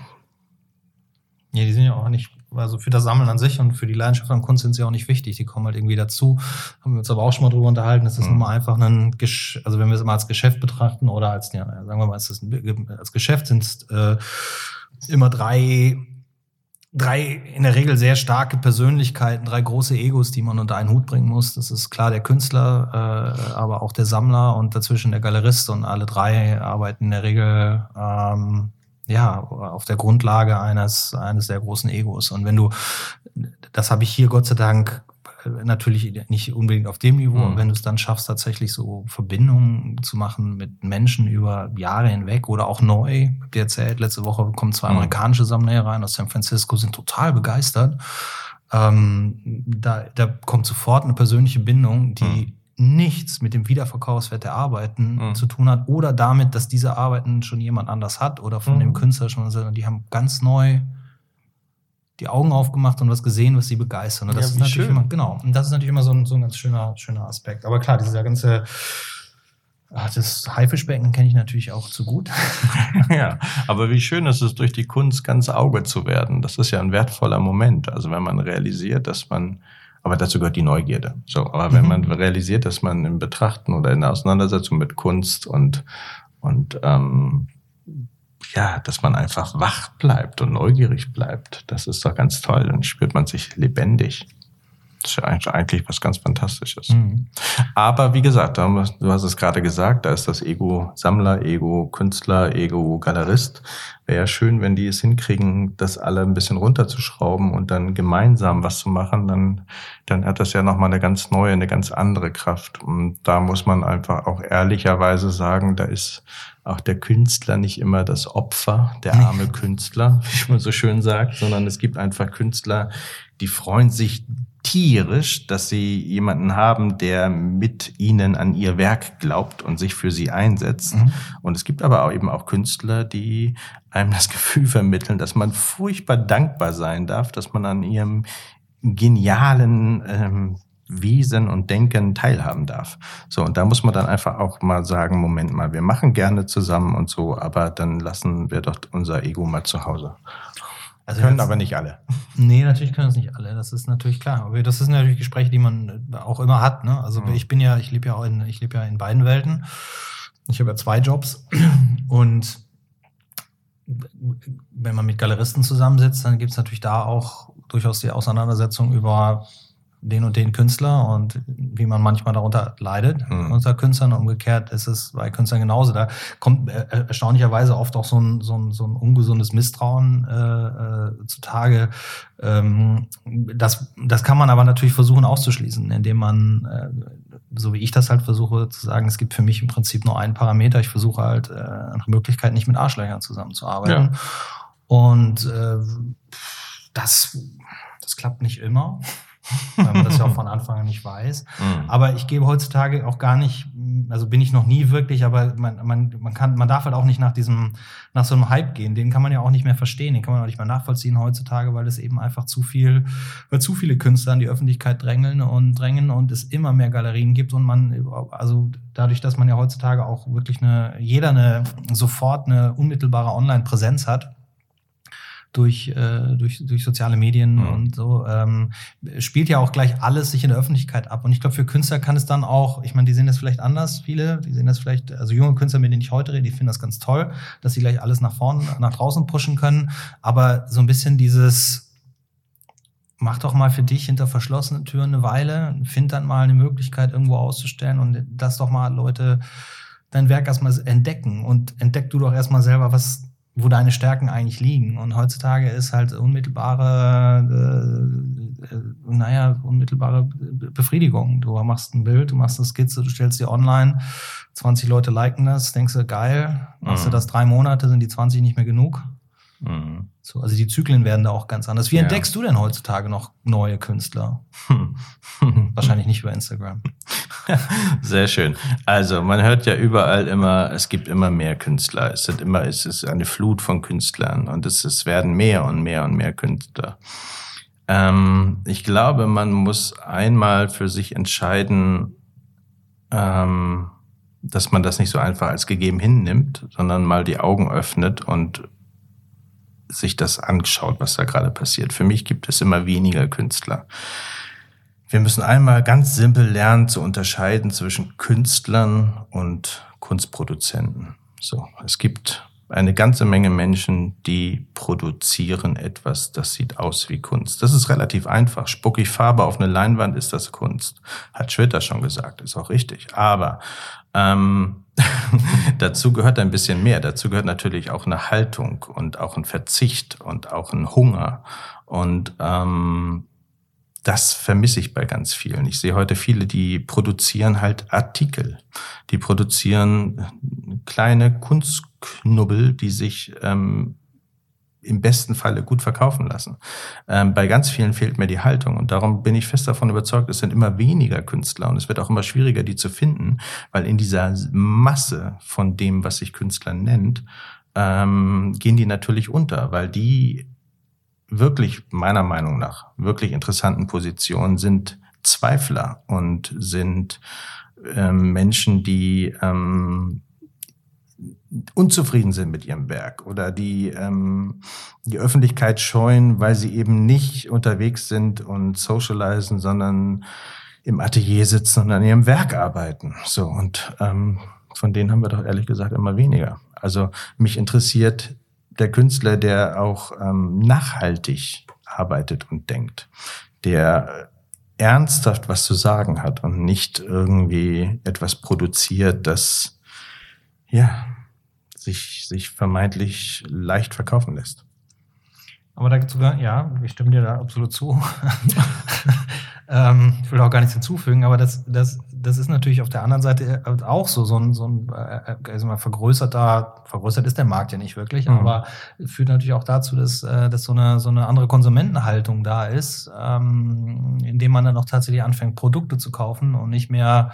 Ja, die sind ja auch nicht also für das Sammeln an sich und für die Leidenschaft an Kunst sind sie auch nicht wichtig. Die kommen halt irgendwie dazu. Haben wir uns aber auch schon mal drüber unterhalten. Das ist mhm. immer einfach ein, Gesch also wenn wir es mal als Geschäft betrachten oder als, ja, sagen wir mal, als, als Geschäft sind es äh, immer drei, drei in der Regel sehr starke Persönlichkeiten, drei große Egos, die man unter einen Hut bringen muss. Das ist klar der Künstler, äh, aber auch der Sammler und dazwischen der Galerist und alle drei arbeiten in der Regel ähm, ja, auf der Grundlage eines, eines sehr großen Egos. Und wenn du, das habe ich hier Gott sei Dank natürlich nicht unbedingt auf dem Niveau, mhm. wenn du es dann schaffst, tatsächlich so Verbindungen zu machen mit Menschen über Jahre hinweg oder auch neu. Ich dir erzählt, letzte Woche kommen zwei mhm. amerikanische Sammler rein aus San Francisco, sind total begeistert. Ähm, da, da kommt sofort eine persönliche Bindung, die mhm nichts mit dem Wiederverkaufswert der Arbeiten mhm. zu tun hat oder damit, dass diese Arbeiten schon jemand anders hat oder von mhm. dem Künstler schon, sondern die haben ganz neu die Augen aufgemacht und was gesehen, was sie begeistern. Und das ja, ist natürlich schön. immer, genau. Und das ist natürlich immer so ein, so ein ganz schöner, schöner Aspekt. Aber klar, dieser ganze, ach, das Haifischbecken kenne ich natürlich auch zu gut. ja, aber wie schön ist es, durch die Kunst ganz Auge zu werden. Das ist ja ein wertvoller Moment. Also wenn man realisiert, dass man aber dazu gehört die Neugierde. So, aber wenn mhm. man realisiert, dass man im Betrachten oder in der Auseinandersetzung mit Kunst und und ähm, ja, dass man einfach wach bleibt und neugierig bleibt, das ist doch ganz toll. Dann spürt man sich lebendig. Das ist ja eigentlich was ganz Fantastisches. Mhm. Aber wie gesagt, du hast es gerade gesagt, da ist das Ego Sammler, Ego Künstler, Ego Galerist. Wäre ja schön, wenn die es hinkriegen, das alle ein bisschen runterzuschrauben und dann gemeinsam was zu machen, dann, dann hat das ja nochmal eine ganz neue, eine ganz andere Kraft. Und da muss man einfach auch ehrlicherweise sagen, da ist auch der Künstler nicht immer das Opfer, der arme Künstler, wie man so schön sagt, sondern es gibt einfach Künstler, die freuen sich tierisch, dass sie jemanden haben, der mit ihnen an ihr Werk glaubt und sich für sie einsetzt. Mhm. Und es gibt aber auch eben auch Künstler, die einem das Gefühl vermitteln, dass man furchtbar dankbar sein darf, dass man an ihrem genialen ähm, Wesen und Denken teilhaben darf. So, und da muss man dann einfach auch mal sagen, Moment mal, wir machen gerne zusammen und so, aber dann lassen wir doch unser Ego mal zu Hause. Also können aber nicht alle. Nee, natürlich können es nicht alle. Das ist natürlich klar. Aber das sind natürlich Gespräche, die man auch immer hat. Ne? Also mhm. ich bin ja, ich lebe ja auch in, ich lebe ja in beiden Welten. Ich habe ja zwei Jobs und wenn man mit Galeristen zusammensitzt, dann gibt es natürlich da auch durchaus die Auseinandersetzung über den und den Künstler und wie man manchmal darunter leidet mhm. unter Künstlern. Umgekehrt ist es bei Künstlern genauso. Da kommt äh, erstaunlicherweise oft auch so ein, so ein, so ein ungesundes Misstrauen äh, äh, zutage. Ähm, das, das kann man aber natürlich versuchen auszuschließen, indem man, äh, so wie ich das halt versuche zu sagen, es gibt für mich im Prinzip nur einen Parameter. Ich versuche halt äh, nach Möglichkeit nicht mit Arschlöchern zusammenzuarbeiten. Ja. Und äh, das, das klappt nicht immer weil man das ja auch von Anfang an nicht weiß. Mhm. Aber ich gebe heutzutage auch gar nicht, also bin ich noch nie wirklich, aber man, man, man kann, man darf halt auch nicht nach diesem, nach so einem Hype gehen. Den kann man ja auch nicht mehr verstehen, den kann man auch nicht mehr nachvollziehen heutzutage, weil es eben einfach zu viel, weil zu viele Künstler in die Öffentlichkeit drängeln und drängen und es immer mehr Galerien gibt und man, also dadurch, dass man ja heutzutage auch wirklich eine, jeder eine, sofort eine unmittelbare Online-Präsenz hat, durch, äh, durch, durch soziale Medien mhm. und so, ähm, spielt ja auch gleich alles sich in der Öffentlichkeit ab. Und ich glaube, für Künstler kann es dann auch, ich meine, die sehen das vielleicht anders, viele, die sehen das vielleicht, also junge Künstler, mit denen ich heute rede, die finden das ganz toll, dass sie gleich alles nach vorne, nach draußen pushen können. Aber so ein bisschen dieses, mach doch mal für dich hinter verschlossenen Türen eine Weile, find dann mal eine Möglichkeit, irgendwo auszustellen und lass doch mal Leute dein Werk erstmal entdecken und entdeck du doch erstmal selber, was wo deine Stärken eigentlich liegen. Und heutzutage ist halt unmittelbare, äh, äh, naja, unmittelbare Befriedigung. Du machst ein Bild, du machst eine Skizze, du stellst sie online, 20 Leute liken das, denkst du, geil, machst mhm. du das drei Monate, sind die 20 nicht mehr genug. Mhm. So, also die Zyklen werden da auch ganz anders. Wie ja. entdeckst du denn heutzutage noch neue Künstler? Wahrscheinlich nicht über Instagram. Sehr schön. Also man hört ja überall immer, es gibt immer mehr Künstler. Es sind immer, es ist eine Flut von Künstlern und es, es werden mehr und mehr und mehr Künstler. Ähm, ich glaube, man muss einmal für sich entscheiden, ähm, dass man das nicht so einfach als gegeben hinnimmt, sondern mal die Augen öffnet und sich das anschaut, was da gerade passiert. Für mich gibt es immer weniger Künstler. Wir müssen einmal ganz simpel lernen zu unterscheiden zwischen Künstlern und Kunstproduzenten. So, es gibt eine ganze Menge Menschen, die produzieren etwas, das sieht aus wie Kunst. Das ist relativ einfach. Spuck ich Farbe auf eine Leinwand, ist das Kunst. Hat Schwitter schon gesagt, ist auch richtig. Aber ähm, dazu gehört ein bisschen mehr. Dazu gehört natürlich auch eine Haltung und auch ein Verzicht und auch ein Hunger. Und ähm, das vermisse ich bei ganz vielen. Ich sehe heute viele, die produzieren halt Artikel. Die produzieren kleine Kunstknubbel, die sich ähm, im besten Falle gut verkaufen lassen. Ähm, bei ganz vielen fehlt mir die Haltung und darum bin ich fest davon überzeugt, es sind immer weniger Künstler und es wird auch immer schwieriger, die zu finden, weil in dieser Masse von dem, was sich Künstler nennt, ähm, gehen die natürlich unter, weil die wirklich, meiner Meinung nach, wirklich interessanten Positionen sind Zweifler und sind ähm, Menschen, die ähm, unzufrieden sind mit ihrem Werk oder die ähm, die Öffentlichkeit scheuen, weil sie eben nicht unterwegs sind und socialisen, sondern im Atelier sitzen und an ihrem Werk arbeiten. So und ähm, von denen haben wir doch ehrlich gesagt immer weniger. Also mich interessiert der Künstler, der auch ähm, nachhaltig arbeitet und denkt, der ernsthaft was zu sagen hat und nicht irgendwie etwas produziert, das ja sich, sich vermeintlich leicht verkaufen lässt. Aber da sogar, ja, ich stimme dir da absolut zu. ähm, ich will auch gar nichts hinzufügen, aber das, das, das ist natürlich auf der anderen Seite auch so, so ein, so ein äh, also mal vergrößerter, vergrößert ist der Markt ja nicht wirklich, mhm. aber führt natürlich auch dazu, dass, äh, dass so eine, so eine andere Konsumentenhaltung da ist, ähm, indem man dann auch tatsächlich anfängt, Produkte zu kaufen und nicht mehr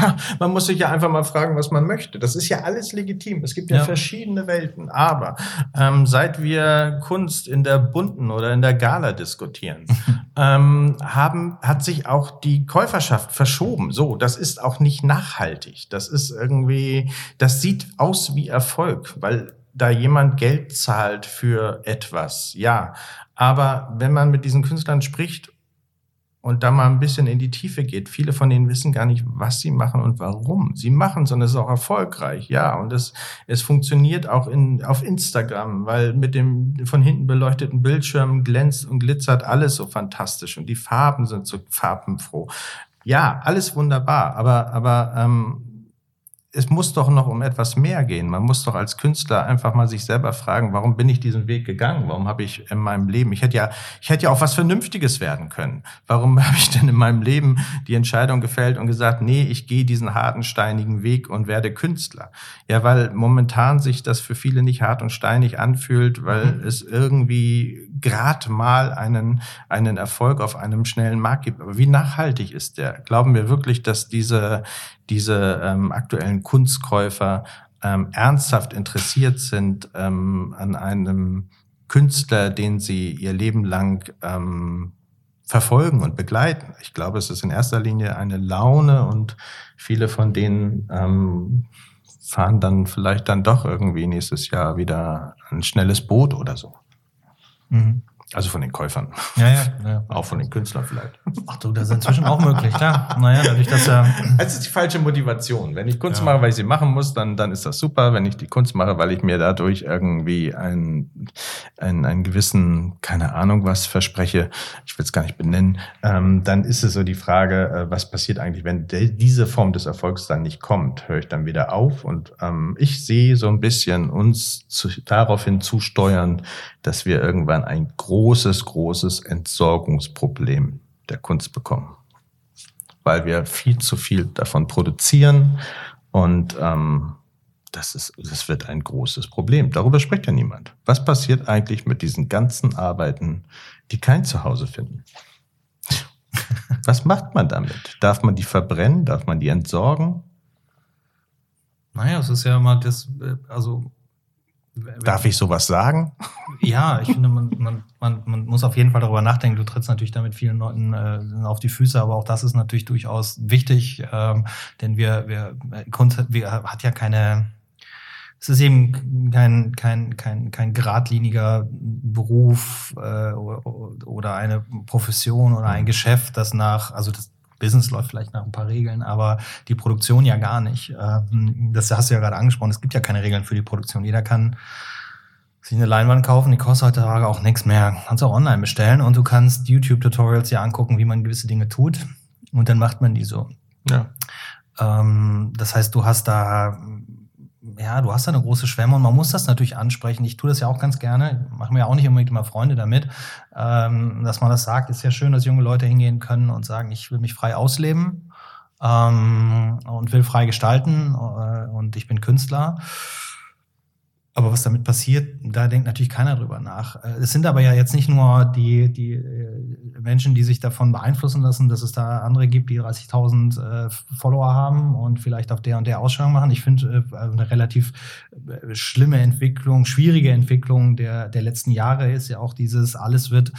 man muss sich ja einfach mal fragen, was man möchte. Das ist ja alles legitim. Es gibt ja, ja. verschiedene Welten. Aber ähm, seit wir Kunst in der bunten oder in der Gala diskutieren, ähm, haben, hat sich auch die Käuferschaft verschoben. So, das ist auch nicht nachhaltig. Das ist irgendwie, das sieht aus wie Erfolg, weil da jemand Geld zahlt für etwas. Ja. Aber wenn man mit diesen Künstlern spricht und da mal ein bisschen in die Tiefe geht. Viele von denen wissen gar nicht, was sie machen und warum. Sie machen, sondern es ist auch erfolgreich, ja. Und es, es funktioniert auch in, auf Instagram, weil mit dem von hinten beleuchteten Bildschirm glänzt und glitzert alles so fantastisch und die Farben sind so farbenfroh. Ja, alles wunderbar, aber, aber ähm, es muss doch noch um etwas mehr gehen. Man muss doch als Künstler einfach mal sich selber fragen, warum bin ich diesen Weg gegangen? Warum habe ich in meinem Leben, ich hätte ja, ich hätte ja auch was Vernünftiges werden können. Warum habe ich denn in meinem Leben die Entscheidung gefällt und gesagt, nee, ich gehe diesen harten, steinigen Weg und werde Künstler? Ja, weil momentan sich das für viele nicht hart und steinig anfühlt, weil mhm. es irgendwie grad mal einen, einen Erfolg auf einem schnellen Markt gibt. Aber wie nachhaltig ist der? Glauben wir wirklich, dass diese, diese ähm, aktuellen Kunstkäufer ähm, ernsthaft interessiert sind ähm, an einem Künstler, den sie ihr Leben lang ähm, verfolgen und begleiten. Ich glaube, es ist in erster Linie eine Laune und viele von denen ähm, fahren dann vielleicht dann doch irgendwie nächstes Jahr wieder ein schnelles Boot oder so. Mhm. Also von den Käufern. Ja, ja, ja. Auch von den Künstlern vielleicht. Ach du, das ist inzwischen auch möglich, klar. Naja, dadurch, dass ja. Es ist die falsche Motivation. Wenn ich Kunst ja. mache, weil ich sie machen muss, dann, dann ist das super. Wenn ich die Kunst mache, weil ich mir dadurch irgendwie einen, einen, einen gewissen, keine Ahnung was verspreche, ich will es gar nicht benennen, ähm, dann ist es so die Frage, äh, was passiert eigentlich, wenn diese Form des Erfolgs dann nicht kommt? Höre ich dann wieder auf? Und ähm, ich sehe so ein bisschen uns zu, daraufhin zusteuern, dass wir irgendwann ein großes, großes Entsorgungsproblem der Kunst bekommen. Weil wir viel zu viel davon produzieren und ähm, das, ist, das wird ein großes Problem. Darüber spricht ja niemand. Was passiert eigentlich mit diesen ganzen Arbeiten, die kein Zuhause finden? Was macht man damit? Darf man die verbrennen? Darf man die entsorgen? Naja, es ist ja immer das, äh, also Darf ich sowas sagen? Ja, ich finde, man, man, man, man muss auf jeden Fall darüber nachdenken. Du trittst natürlich damit vielen Leuten äh, auf die Füße, aber auch das ist natürlich durchaus wichtig, ähm, denn wir, wir, Kunst wir, hat ja keine, es ist eben kein, kein, kein, kein geradliniger Beruf äh, oder eine Profession oder ein Geschäft, das nach, also das Business läuft vielleicht nach ein paar Regeln, aber die Produktion ja gar nicht. Ähm, das hast du ja gerade angesprochen. Es gibt ja keine Regeln für die Produktion. Jeder kann sich eine Leinwand kaufen, die kostet heutzutage auch nichts mehr. Kannst auch online bestellen und du kannst YouTube-Tutorials ja angucken, wie man gewisse Dinge tut und dann macht man die so. Ja. Ähm, das heißt, du hast da ja, du hast da eine große Schwemme und man muss das natürlich ansprechen. Ich tue das ja auch ganz gerne, mache mir auch nicht unbedingt immer Freunde damit, ähm, dass man das sagt. Ist ja schön, dass junge Leute hingehen können und sagen, ich will mich frei ausleben ähm, und will frei gestalten äh, und ich bin Künstler. Aber was damit passiert, da denkt natürlich keiner drüber nach. Äh, es sind aber ja jetzt nicht nur die, die äh, Menschen, die sich davon beeinflussen lassen, dass es da andere gibt, die 30.000 äh, Follower haben und vielleicht auf der und der Ausstellung machen. Ich finde eine relativ schlimme Entwicklung, schwierige Entwicklung der, der letzten Jahre ist ja auch dieses, alles wird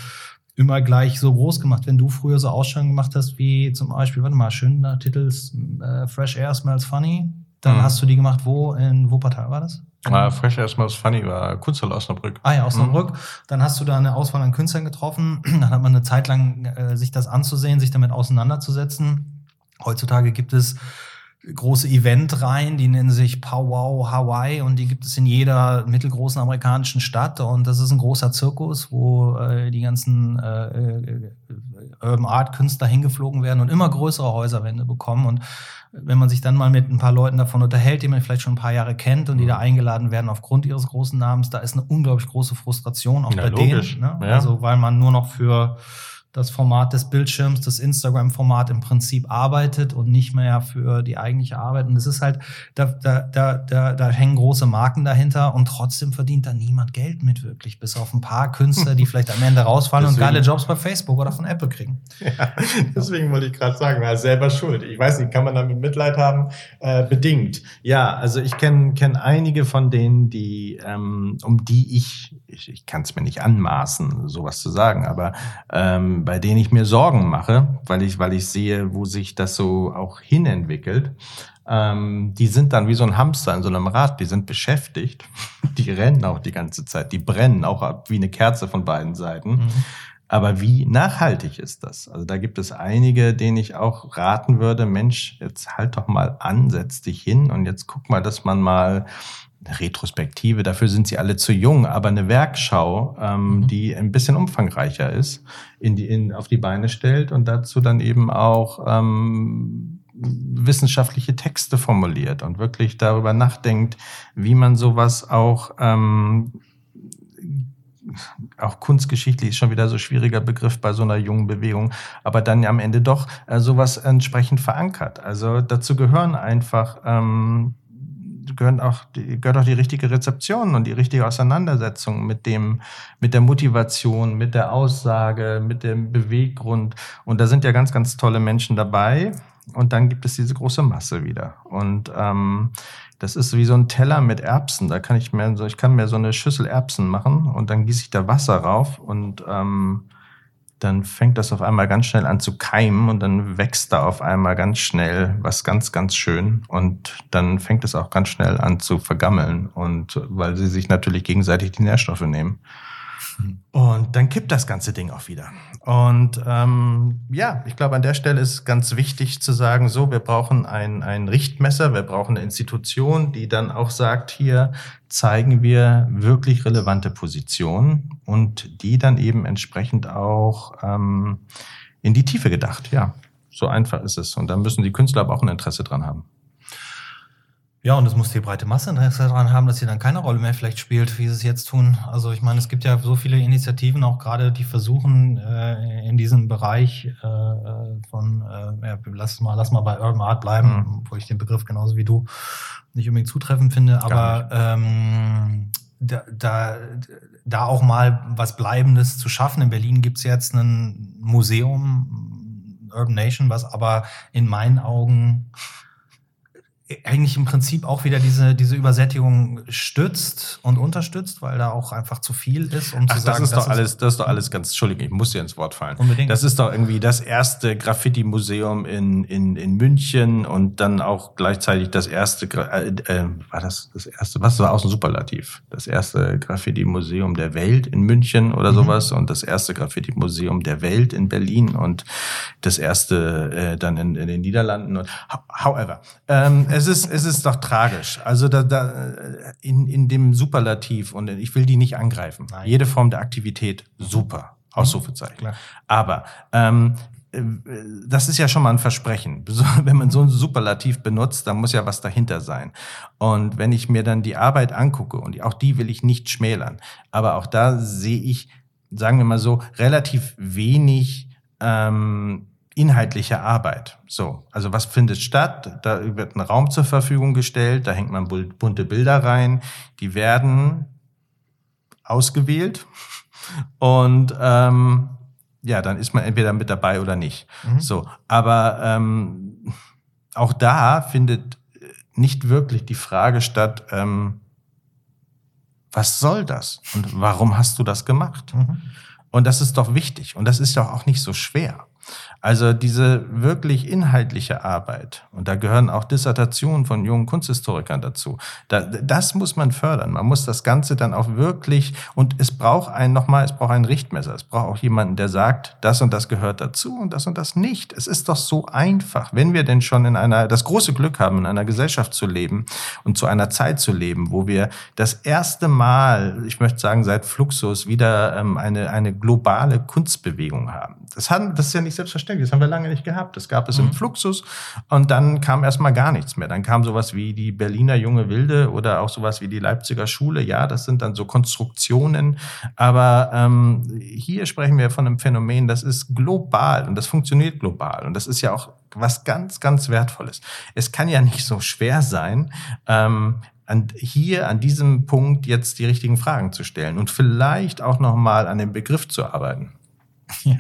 immer gleich so groß gemacht. Wenn du früher so Ausstellungen gemacht hast, wie zum Beispiel, warte mal, schöner Titel, äh, Fresh Air Smells Funny, dann mhm. hast du die gemacht, wo? In Wuppertal war das? Ah, Fresh erstmal was funny war Kunsthalle Osnabrück. Ah ja, Osnabrück. Mhm. Dann hast du da eine Auswahl an Künstlern getroffen. Dann hat man eine Zeit lang äh, sich das anzusehen, sich damit auseinanderzusetzen. Heutzutage gibt es große Eventreihen, die nennen sich Powwow Hawaii und die gibt es in jeder mittelgroßen amerikanischen Stadt und das ist ein großer Zirkus, wo äh, die ganzen äh, äh, Urban Art Künstler hingeflogen werden und immer größere Häuserwände bekommen und wenn man sich dann mal mit ein paar Leuten davon unterhält, die man vielleicht schon ein paar Jahre kennt und die da mhm. eingeladen werden aufgrund ihres großen Namens, da ist eine unglaublich große Frustration auch ja, bei logisch. denen. Ne? Ja. Also weil man nur noch für das Format des Bildschirms, das Instagram-Format im Prinzip arbeitet und nicht mehr für die eigentliche Arbeit. Und es ist halt, da, da, da, da, da hängen große Marken dahinter und trotzdem verdient da niemand Geld mit wirklich, bis auf ein paar Künstler, die vielleicht am Ende rausfallen deswegen, und geile Jobs bei Facebook oder von Apple kriegen. Ja, deswegen wollte ich gerade sagen, er ist selber schuld. Ich weiß nicht, kann man damit Mitleid haben? Äh, bedingt. Ja, also ich kenne kenn einige von denen, die, ähm, um die ich, ich, ich kann es mir nicht anmaßen, sowas zu sagen, aber ähm, bei denen ich mir Sorgen mache, weil ich, weil ich sehe, wo sich das so auch hinentwickelt. Ähm, die sind dann wie so ein Hamster in so einem Rad, die sind beschäftigt, die rennen auch die ganze Zeit, die brennen auch wie eine Kerze von beiden Seiten. Mhm. Aber wie nachhaltig ist das? Also da gibt es einige, denen ich auch raten würde, Mensch, jetzt halt doch mal an, setz dich hin und jetzt guck mal, dass man mal eine Retrospektive, dafür sind sie alle zu jung, aber eine Werkschau, ähm, mhm. die ein bisschen umfangreicher ist, in die, in, auf die Beine stellt und dazu dann eben auch ähm, wissenschaftliche Texte formuliert und wirklich darüber nachdenkt, wie man sowas auch ähm, auch kunstgeschichtlich ist schon wieder so schwieriger Begriff bei so einer jungen Bewegung, aber dann am Ende doch äh, sowas entsprechend verankert. Also dazu gehören einfach ähm, gehört auch, die, gehört auch die richtige Rezeption und die richtige Auseinandersetzung mit dem, mit der Motivation, mit der Aussage, mit dem Beweggrund. Und da sind ja ganz, ganz tolle Menschen dabei. Und dann gibt es diese große Masse wieder. Und ähm, das ist wie so ein Teller mit Erbsen. Da kann ich mir so, ich kann mir so eine Schüssel Erbsen machen und dann gieße ich da Wasser rauf und ähm, dann fängt das auf einmal ganz schnell an zu keimen und dann wächst da auf einmal ganz schnell was ganz, ganz schön und dann fängt es auch ganz schnell an zu vergammeln und weil sie sich natürlich gegenseitig die Nährstoffe nehmen. Und dann kippt das ganze Ding auch wieder. Und ähm, ja, ich glaube, an der Stelle ist ganz wichtig zu sagen, so, wir brauchen ein, ein Richtmesser, wir brauchen eine Institution, die dann auch sagt, hier zeigen wir wirklich relevante Positionen und die dann eben entsprechend auch ähm, in die Tiefe gedacht. Ja, so einfach ist es. Und da müssen die Künstler aber auch ein Interesse dran haben. Ja, und es muss die breite Masse Interesse daran haben, dass sie dann keine Rolle mehr vielleicht spielt, wie sie es jetzt tun. Also ich meine, es gibt ja so viele Initiativen, auch gerade die versuchen, äh, in diesem Bereich äh, von, äh, ja, lass mal, lass mal bei Urban Art bleiben, mhm. wo ich den Begriff genauso wie du nicht unbedingt zutreffend finde, aber ähm, da, da, da auch mal was Bleibendes zu schaffen. In Berlin gibt's jetzt ein Museum, Urban Nation, was aber in meinen Augen eigentlich im Prinzip auch wieder diese, diese Übersättigung stützt und unterstützt, weil da auch einfach zu viel ist, um Ach, zu das sagen, ist das doch alles, das ist doch alles ganz, Entschuldigung, ich muss dir ins Wort fallen. Unbedingt. Das ist doch irgendwie das erste Graffiti-Museum in, in, in München und dann auch gleichzeitig das erste, äh, äh, war das das erste, was war auch ein Superlativ? Das erste Graffiti-Museum der Welt in München oder mhm. sowas und das erste Graffiti-Museum der Welt in Berlin und das erste äh, dann in, in den Niederlanden und however. Ähm, es ist, es ist doch tragisch. Also da, da in, in dem Superlativ und ich will die nicht angreifen. Nein. Jede Form der Aktivität super. Ausrufezeichen. Klar. Aber ähm, das ist ja schon mal ein Versprechen. Wenn man so ein Superlativ benutzt, dann muss ja was dahinter sein. Und wenn ich mir dann die Arbeit angucke, und auch die will ich nicht schmälern, aber auch da sehe ich, sagen wir mal so, relativ wenig ähm, inhaltliche Arbeit. So, also was findet statt? Da wird ein Raum zur Verfügung gestellt, da hängt man bunte Bilder rein, die werden ausgewählt und ähm, ja, dann ist man entweder mit dabei oder nicht. Mhm. So, aber ähm, auch da findet nicht wirklich die Frage statt, ähm, was soll das und warum hast du das gemacht? Mhm. Und das ist doch wichtig und das ist doch auch nicht so schwer. Also diese wirklich inhaltliche Arbeit, und da gehören auch Dissertationen von jungen Kunsthistorikern dazu, da, das muss man fördern. Man muss das Ganze dann auch wirklich, und es braucht ein, nochmal, es braucht einen Richtmesser, es braucht auch jemanden, der sagt, das und das gehört dazu und das und das nicht. Es ist doch so einfach, wenn wir denn schon in einer, das große Glück haben, in einer Gesellschaft zu leben und zu einer Zeit zu leben, wo wir das erste Mal, ich möchte sagen, seit Fluxus wieder ähm, eine, eine globale Kunstbewegung haben. Das, haben, das ist ja nicht selbstverständlich, das haben wir lange nicht gehabt. Das gab es mhm. im Fluxus und dann kam erstmal gar nichts mehr. Dann kam sowas wie die Berliner Junge Wilde oder auch sowas wie die Leipziger Schule. Ja, das sind dann so Konstruktionen, aber ähm, hier sprechen wir von einem Phänomen, das ist global und das funktioniert global und das ist ja auch was ganz, ganz Wertvolles. Es kann ja nicht so schwer sein, ähm, an, hier an diesem Punkt jetzt die richtigen Fragen zu stellen und vielleicht auch nochmal an dem Begriff zu arbeiten. Ja.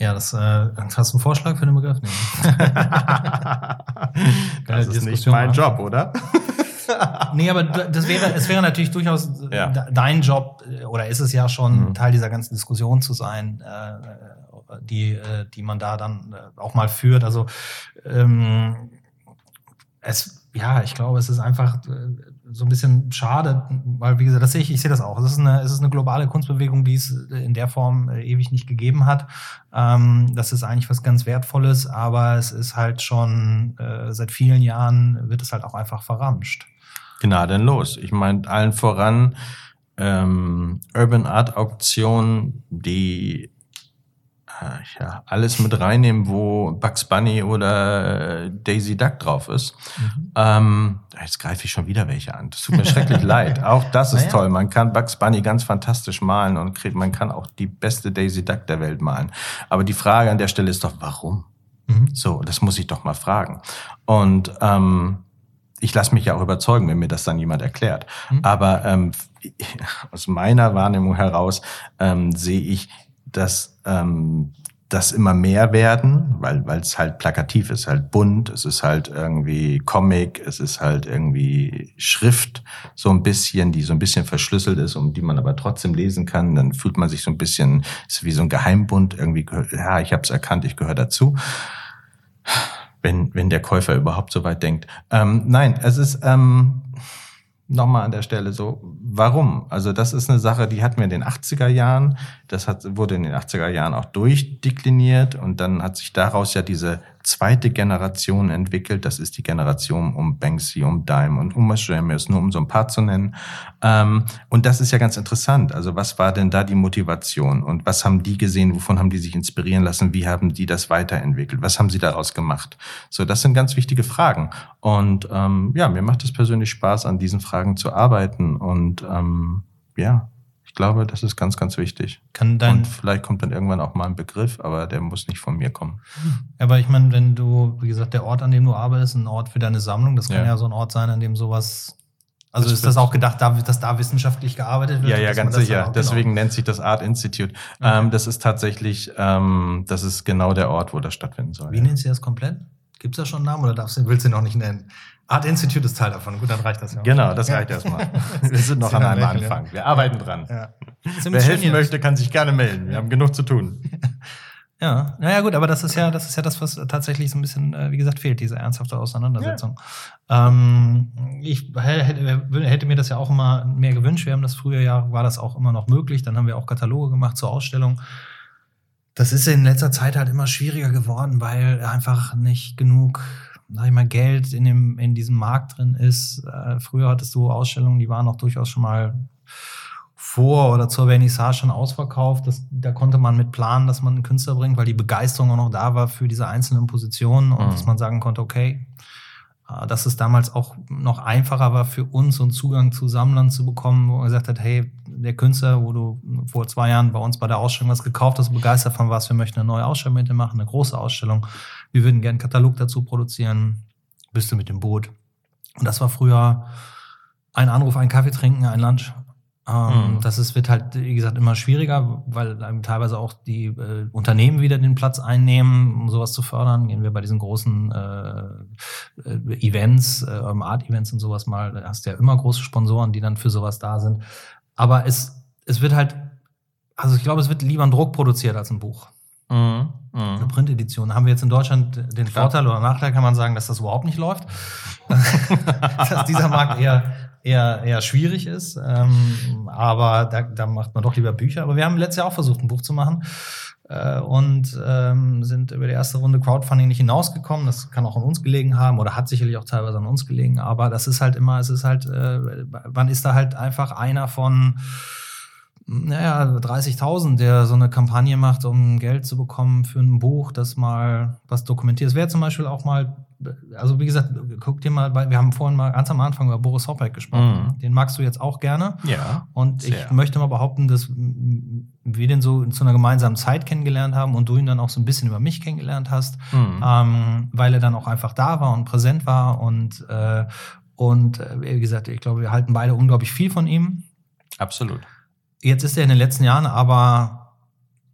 Ja, das äh, hast du einen Vorschlag für den Begriff? Nee. das ist nicht mein Job, oder? nee, aber das wäre, es wäre natürlich durchaus ja. dein Job, äh, oder ist es ja schon, mhm. Teil dieser ganzen Diskussion zu sein, äh, die, äh, die man da dann äh, auch mal führt. Also ähm, es, ja, ich glaube, es ist einfach äh, so ein bisschen schade, weil, wie gesagt, das sehe ich, ich sehe das auch. Es ist eine, es ist eine globale Kunstbewegung, die es in der Form äh, ewig nicht gegeben hat. Ähm, das ist eigentlich was ganz Wertvolles, aber es ist halt schon äh, seit vielen Jahren wird es halt auch einfach verramscht. Gnadenlos. Ich meine, allen voran ähm, Urban Art Auktion, die ja, alles mit reinnehmen, wo Bugs Bunny oder äh, Daisy Duck drauf ist. Mhm. Ähm, jetzt greife ich schon wieder welche an. Das tut mir schrecklich leid. Auch das ist naja. toll. Man kann Bugs Bunny ganz fantastisch malen und kriegt, man kann auch die beste Daisy Duck der Welt malen. Aber die Frage an der Stelle ist doch, warum? Mhm. So, das muss ich doch mal fragen. Und ähm, ich lasse mich ja auch überzeugen, wenn mir das dann jemand erklärt. Mhm. Aber ähm, aus meiner Wahrnehmung heraus ähm, sehe ich dass ähm, das immer mehr werden, weil weil es halt plakativ ist, halt bunt, es ist halt irgendwie Comic, es ist halt irgendwie Schrift, so ein bisschen, die so ein bisschen verschlüsselt ist und die man aber trotzdem lesen kann. Dann fühlt man sich so ein bisschen, ist wie so ein Geheimbund, irgendwie, ja, ich habe es erkannt, ich gehöre dazu. Wenn, wenn der Käufer überhaupt so weit denkt. Ähm, nein, es ist, ähm, nochmal an der Stelle so, warum? Also das ist eine Sache, die hatten wir in den 80er Jahren, das hat, wurde in den 80er Jahren auch durchdekliniert und dann hat sich daraus ja diese zweite Generation entwickelt. Das ist die Generation um Banksy, um Dime und um Mashremius, nur um so ein paar zu nennen. Ähm, und das ist ja ganz interessant. Also was war denn da die Motivation und was haben die gesehen? Wovon haben die sich inspirieren lassen? Wie haben die das weiterentwickelt? Was haben sie daraus gemacht? So, das sind ganz wichtige Fragen. Und ähm, ja, mir macht es persönlich Spaß, an diesen Fragen zu arbeiten und ähm, ja, ich glaube, das ist ganz, ganz wichtig. Kann dann, Und vielleicht kommt dann irgendwann auch mal ein Begriff, aber der muss nicht von mir kommen. Aber ich meine, wenn du, wie gesagt, der Ort, an dem du arbeitest, ein Ort für deine Sammlung, das kann ja, ja so ein Ort sein, an dem sowas also das ist das auch gedacht, dass da wissenschaftlich gearbeitet wird? Ja, ja, ganz sicher. Auch, Deswegen genau. nennt sich das Art Institute. Okay. Ähm, das ist tatsächlich, ähm, das ist genau der Ort, wo das stattfinden soll. Wie ja. nennt sie das komplett? Gibt es da schon einen Namen oder darfst du, willst du ihn noch nicht nennen? Art Institute ist Teil davon. Gut, dann reicht das ja. Genau, das reicht erstmal. Wir sind noch an einem Anfang. Wir arbeiten dran. Ja. Wer helfen möchte, kann sich gerne melden. Wir haben genug zu tun. Ja, naja gut, aber das ist ja, das ist ja das, was tatsächlich so ein bisschen, äh, wie gesagt, fehlt, diese ernsthafte Auseinandersetzung. Ja. Ähm, ich hätte, hätte, mir das ja auch immer mehr gewünscht. Wir haben das früher ja, war das auch immer noch möglich. Dann haben wir auch Kataloge gemacht zur Ausstellung. Das ist in letzter Zeit halt immer schwieriger geworden, weil einfach nicht genug sag ich mal, Geld in, dem, in diesem Markt drin ist. Äh, früher hattest du Ausstellungen, die waren auch durchaus schon mal vor oder zur Vernissage schon ausverkauft. Das, da konnte man mit planen, dass man einen Künstler bringt, weil die Begeisterung auch noch da war für diese einzelnen Positionen und mhm. dass man sagen konnte, okay, äh, dass es damals auch noch einfacher war für uns, so einen Zugang zu Sammlern zu bekommen, wo man gesagt hat, hey, der Künstler, wo du vor zwei Jahren bei uns bei der Ausstellung was gekauft hast, begeistert von was, wir möchten eine neue Ausstellung mit dir machen, eine große Ausstellung, wir würden gerne einen Katalog dazu produzieren, bist du mit dem Boot. Und das war früher ein Anruf, ein Kaffee trinken, ein Lunch. Ähm, mhm. Das ist, wird halt, wie gesagt, immer schwieriger, weil teilweise auch die äh, Unternehmen wieder den Platz einnehmen, um sowas zu fördern. Gehen wir bei diesen großen äh, äh, Events, äh, Art-Events und sowas mal, da hast du ja immer große Sponsoren, die dann für sowas da sind. Aber es, es wird halt, also ich glaube, es wird lieber ein Druck produziert als ein Buch. Mhm. Mhm. für Printeditionen. Haben wir jetzt in Deutschland den Vorteil oder Nachteil, kann man sagen, dass das überhaupt nicht läuft. dass dieser Markt eher, eher, eher schwierig ist. Ähm, aber da, da macht man doch lieber Bücher. Aber wir haben letztes Jahr auch versucht, ein Buch zu machen äh, und ähm, sind über die erste Runde Crowdfunding nicht hinausgekommen. Das kann auch an uns gelegen haben oder hat sicherlich auch teilweise an uns gelegen. Aber das ist halt immer, es ist halt, äh, man ist da halt einfach einer von naja, 30.000, der so eine Kampagne macht, um Geld zu bekommen für ein Buch, das mal was dokumentiert. Es wäre zum Beispiel auch mal, also wie gesagt, guck dir mal, wir haben vorhin mal ganz am Anfang über Boris Hoppek gesprochen. Mhm. Den magst du jetzt auch gerne. Ja. Und sehr. ich möchte mal behaupten, dass wir den so zu einer gemeinsamen Zeit kennengelernt haben und du ihn dann auch so ein bisschen über mich kennengelernt hast, mhm. ähm, weil er dann auch einfach da war und präsent war und, äh, und äh, wie gesagt, ich glaube, wir halten beide unglaublich viel von ihm. Absolut. Jetzt ist er in den letzten Jahren aber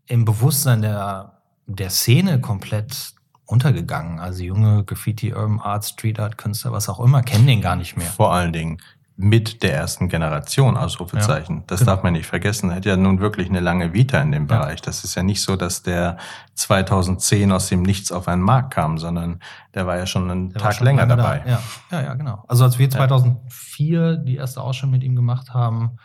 im Bewusstsein der, der Szene komplett untergegangen. Also junge Graffiti, Urban Art, Street Art Künstler, was auch immer, kennen den gar nicht mehr. Vor allen Dingen mit der ersten Generation, Ausrufezeichen. Ja, das genau. darf man nicht vergessen. Er hat ja nun wirklich eine lange Vita in dem Bereich. Ja. Das ist ja nicht so, dass der 2010 aus dem Nichts auf einen Markt kam, sondern der war ja schon einen der Tag schon länger dabei. Da. Ja. ja, ja, genau. Also als wir 2004 die erste Ausstellung mit ihm gemacht haben,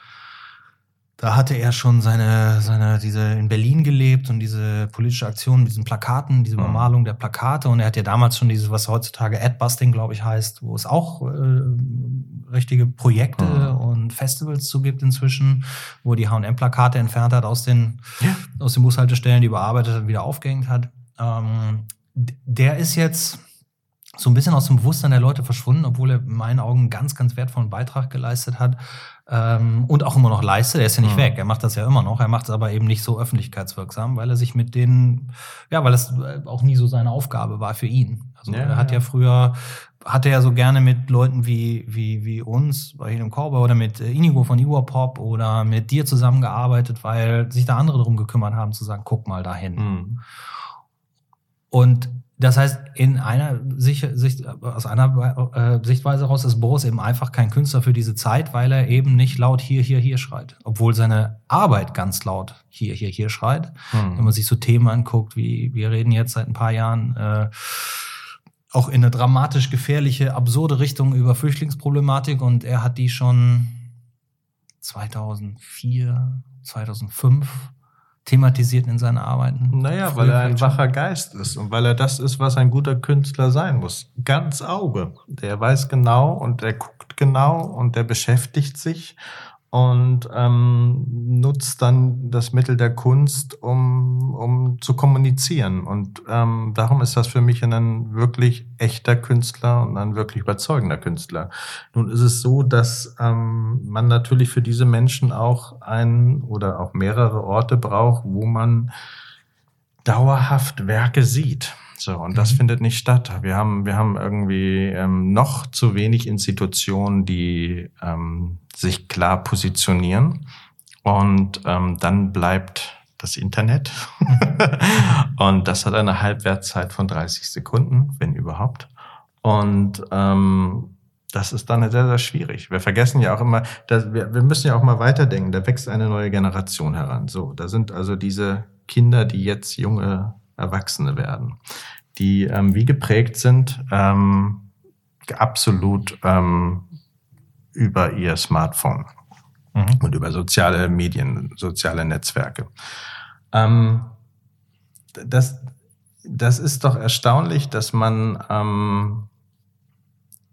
da hatte er schon seine, seine, diese in Berlin gelebt und diese politische Aktion mit diesen Plakaten, diese mhm. Übermalung der Plakate. Und er hat ja damals schon dieses, was heutzutage Adbusting, glaube ich, heißt, wo es auch äh, richtige Projekte mhm. und Festivals zu gibt inzwischen, wo er die H&M-Plakate entfernt hat aus den, ja. aus den Bushaltestellen, die überarbeitet hat, wieder aufgehängt hat. Ähm, der ist jetzt so ein bisschen aus dem Bewusstsein der Leute verschwunden, obwohl er in meinen Augen einen ganz, ganz wertvollen Beitrag geleistet hat ähm, und auch immer noch leistet. Er ist ja nicht mhm. weg, er macht das ja immer noch. Er macht es aber eben nicht so öffentlichkeitswirksam, weil er sich mit denen, ja, weil es auch nie so seine Aufgabe war für ihn. Also ja, er hat ja. ja früher hatte er so gerne mit Leuten wie, wie, wie uns bei Helium Korber oder mit Inigo von Igor Pop oder mit dir zusammengearbeitet, weil sich da andere darum gekümmert haben, zu sagen, guck mal dahin. Mhm. Und das heißt, in einer Sicht, Sicht aus einer äh, Sichtweise heraus ist Boris eben einfach kein Künstler für diese Zeit, weil er eben nicht laut hier, hier, hier schreit. Obwohl seine Arbeit ganz laut hier, hier, hier schreit. Mhm. Wenn man sich so Themen anguckt, wie wir reden jetzt seit ein paar Jahren äh, auch in eine dramatisch gefährliche, absurde Richtung über Flüchtlingsproblematik und er hat die schon 2004, 2005 thematisiert in seinen Arbeiten. Naja, weil er ein wacher Geist ist und weil er das ist, was ein guter Künstler sein muss. Ganz Auge. Der weiß genau und der guckt genau und der beschäftigt sich und ähm, nutzt dann das Mittel der Kunst, um, um zu kommunizieren. Und ähm, darum ist das für mich ein wirklich echter Künstler und ein wirklich überzeugender Künstler. Nun ist es so, dass ähm, man natürlich für diese Menschen auch ein oder auch mehrere Orte braucht, wo man dauerhaft Werke sieht. So, und das mhm. findet nicht statt. Wir haben, wir haben irgendwie ähm, noch zu wenig Institutionen, die ähm, sich klar positionieren. Und ähm, dann bleibt das Internet. und das hat eine Halbwertszeit von 30 Sekunden, wenn überhaupt. Und ähm, das ist dann sehr, sehr schwierig. Wir vergessen ja auch immer, dass wir, wir müssen ja auch mal weiterdenken. Da wächst eine neue Generation heran. So, da sind also diese Kinder, die jetzt junge Erwachsene werden, die ähm, wie geprägt sind, ähm, absolut ähm, über ihr Smartphone mhm. und über soziale Medien, soziale Netzwerke. Ähm, das, das ist doch erstaunlich, dass man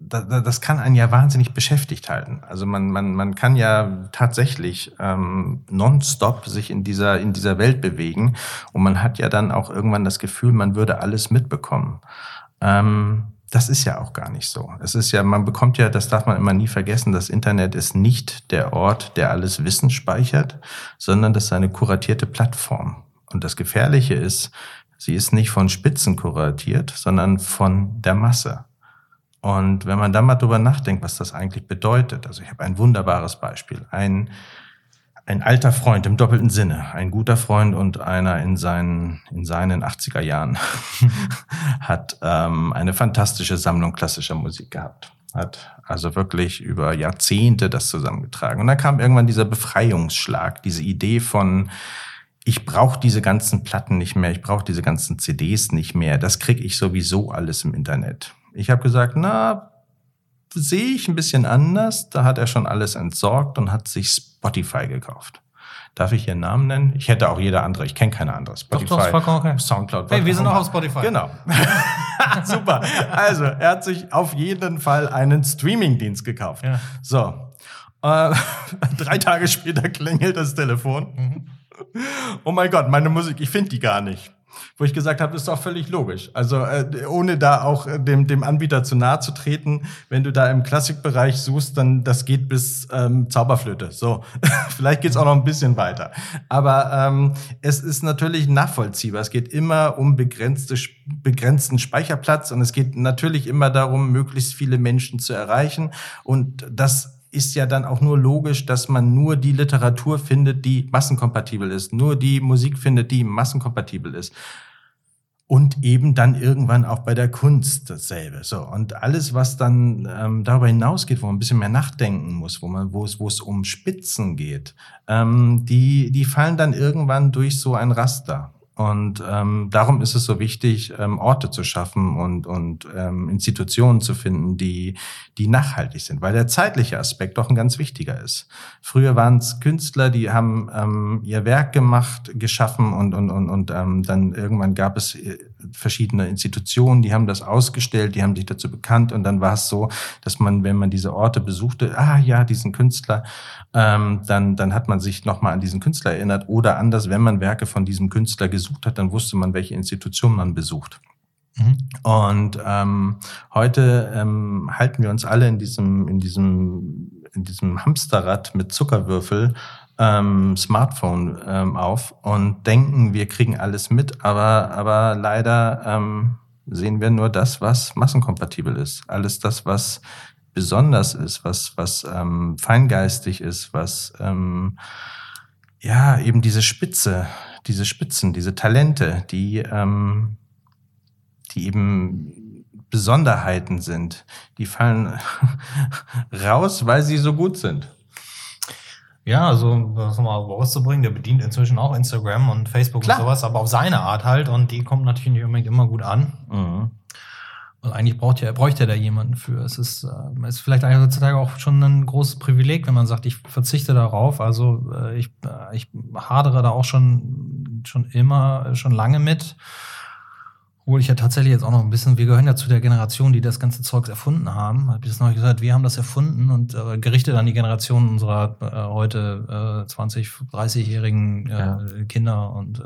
ähm, das kann einen ja wahnsinnig beschäftigt halten. Also man, man, man kann ja tatsächlich ähm, nonstop sich in dieser, in dieser Welt bewegen und man hat ja dann auch irgendwann das Gefühl, man würde alles mitbekommen. Ähm, das ist ja auch gar nicht so. Es ist ja, man bekommt ja, das darf man immer nie vergessen, das Internet ist nicht der Ort, der alles Wissen speichert, sondern das ist eine kuratierte Plattform. Und das Gefährliche ist, sie ist nicht von Spitzen kuratiert, sondern von der Masse. Und wenn man dann mal drüber nachdenkt, was das eigentlich bedeutet, also ich habe ein wunderbares Beispiel. Ein, ein alter Freund im doppelten Sinne, ein guter Freund und einer in seinen, in seinen 80er Jahren hat ähm, eine fantastische Sammlung klassischer Musik gehabt. Hat also wirklich über Jahrzehnte das zusammengetragen. Und dann kam irgendwann dieser Befreiungsschlag, diese Idee von, ich brauche diese ganzen Platten nicht mehr, ich brauche diese ganzen CDs nicht mehr, das kriege ich sowieso alles im Internet. Ich habe gesagt, na, sehe ich ein bisschen anders. Da hat er schon alles entsorgt und hat sich Spotify gekauft. Darf ich Ihren Namen nennen? Ich hätte auch jeder andere. Ich kenne keine andere. Spotify, doch, doch, okay. Soundcloud. Hey, wir sind auch auf Spotify. Genau. Super. Also, er hat sich auf jeden Fall einen Streamingdienst gekauft. Ja. So. Äh, drei Tage später klingelt das Telefon. Mhm. Oh mein Gott, meine Musik, ich finde die gar nicht wo ich gesagt habe, ist doch völlig logisch. Also äh, ohne da auch äh, dem, dem Anbieter zu nahe zu treten, wenn du da im Klassikbereich suchst, dann das geht bis ähm, Zauberflöte. So, vielleicht geht's auch noch ein bisschen weiter. Aber ähm, es ist natürlich nachvollziehbar. Es geht immer um begrenzte, begrenzten Speicherplatz und es geht natürlich immer darum, möglichst viele Menschen zu erreichen. Und das ist ja dann auch nur logisch, dass man nur die Literatur findet, die massenkompatibel ist, nur die Musik findet, die massenkompatibel ist. Und eben dann irgendwann auch bei der Kunst dasselbe. So und alles, was dann ähm, darüber hinausgeht, wo man ein bisschen mehr nachdenken muss, wo man, wo es, wo es um Spitzen geht, ähm, die, die fallen dann irgendwann durch so ein Raster. Und ähm, darum ist es so wichtig, ähm, Orte zu schaffen und, und ähm, Institutionen zu finden, die, die nachhaltig sind, weil der zeitliche Aspekt doch ein ganz wichtiger ist. Früher waren es Künstler, die haben ähm, ihr Werk gemacht, geschaffen und, und, und, und ähm, dann irgendwann gab es äh, verschiedene Institutionen, die haben das ausgestellt, die haben sich dazu bekannt und dann war es so, dass man, wenn man diese Orte besuchte, ah ja, diesen Künstler, ähm, dann, dann hat man sich nochmal an diesen Künstler erinnert oder anders, wenn man Werke von diesem Künstler gesucht hat, dann wusste man, welche Institution man besucht. Mhm. Und ähm, heute ähm, halten wir uns alle in diesem, in diesem, in diesem Hamsterrad mit Zuckerwürfel ähm, Smartphone ähm, auf und denken, wir kriegen alles mit, aber, aber leider ähm, sehen wir nur das, was massenkompatibel ist. Alles das, was besonders ist, was, was ähm, feingeistig ist, was ähm, ja eben diese Spitze, diese Spitzen, diese Talente, die, ähm, die eben Besonderheiten sind, die fallen raus, weil sie so gut sind. Ja, also das nochmal rauszubringen, der bedient inzwischen auch Instagram und Facebook Klar. und sowas, aber auf seine Art halt und die kommt natürlich nicht unbedingt immer gut an. Mhm. Und eigentlich braucht ja, bräuchte er da jemanden für. Es ist, äh, ist vielleicht heutzutage auch schon ein großes Privileg, wenn man sagt, ich verzichte darauf. Also äh, ich, äh, ich hadere da auch schon, schon immer, schon lange mit. Obwohl ich ja tatsächlich jetzt auch noch ein bisschen, wir gehören ja zu der Generation, die das ganze Zeugs erfunden haben. Hab ich das noch gesagt, wir haben das erfunden und äh, gerichtet an die Generation unserer äh, heute äh, 20, 30-jährigen äh, ja. Kinder und äh,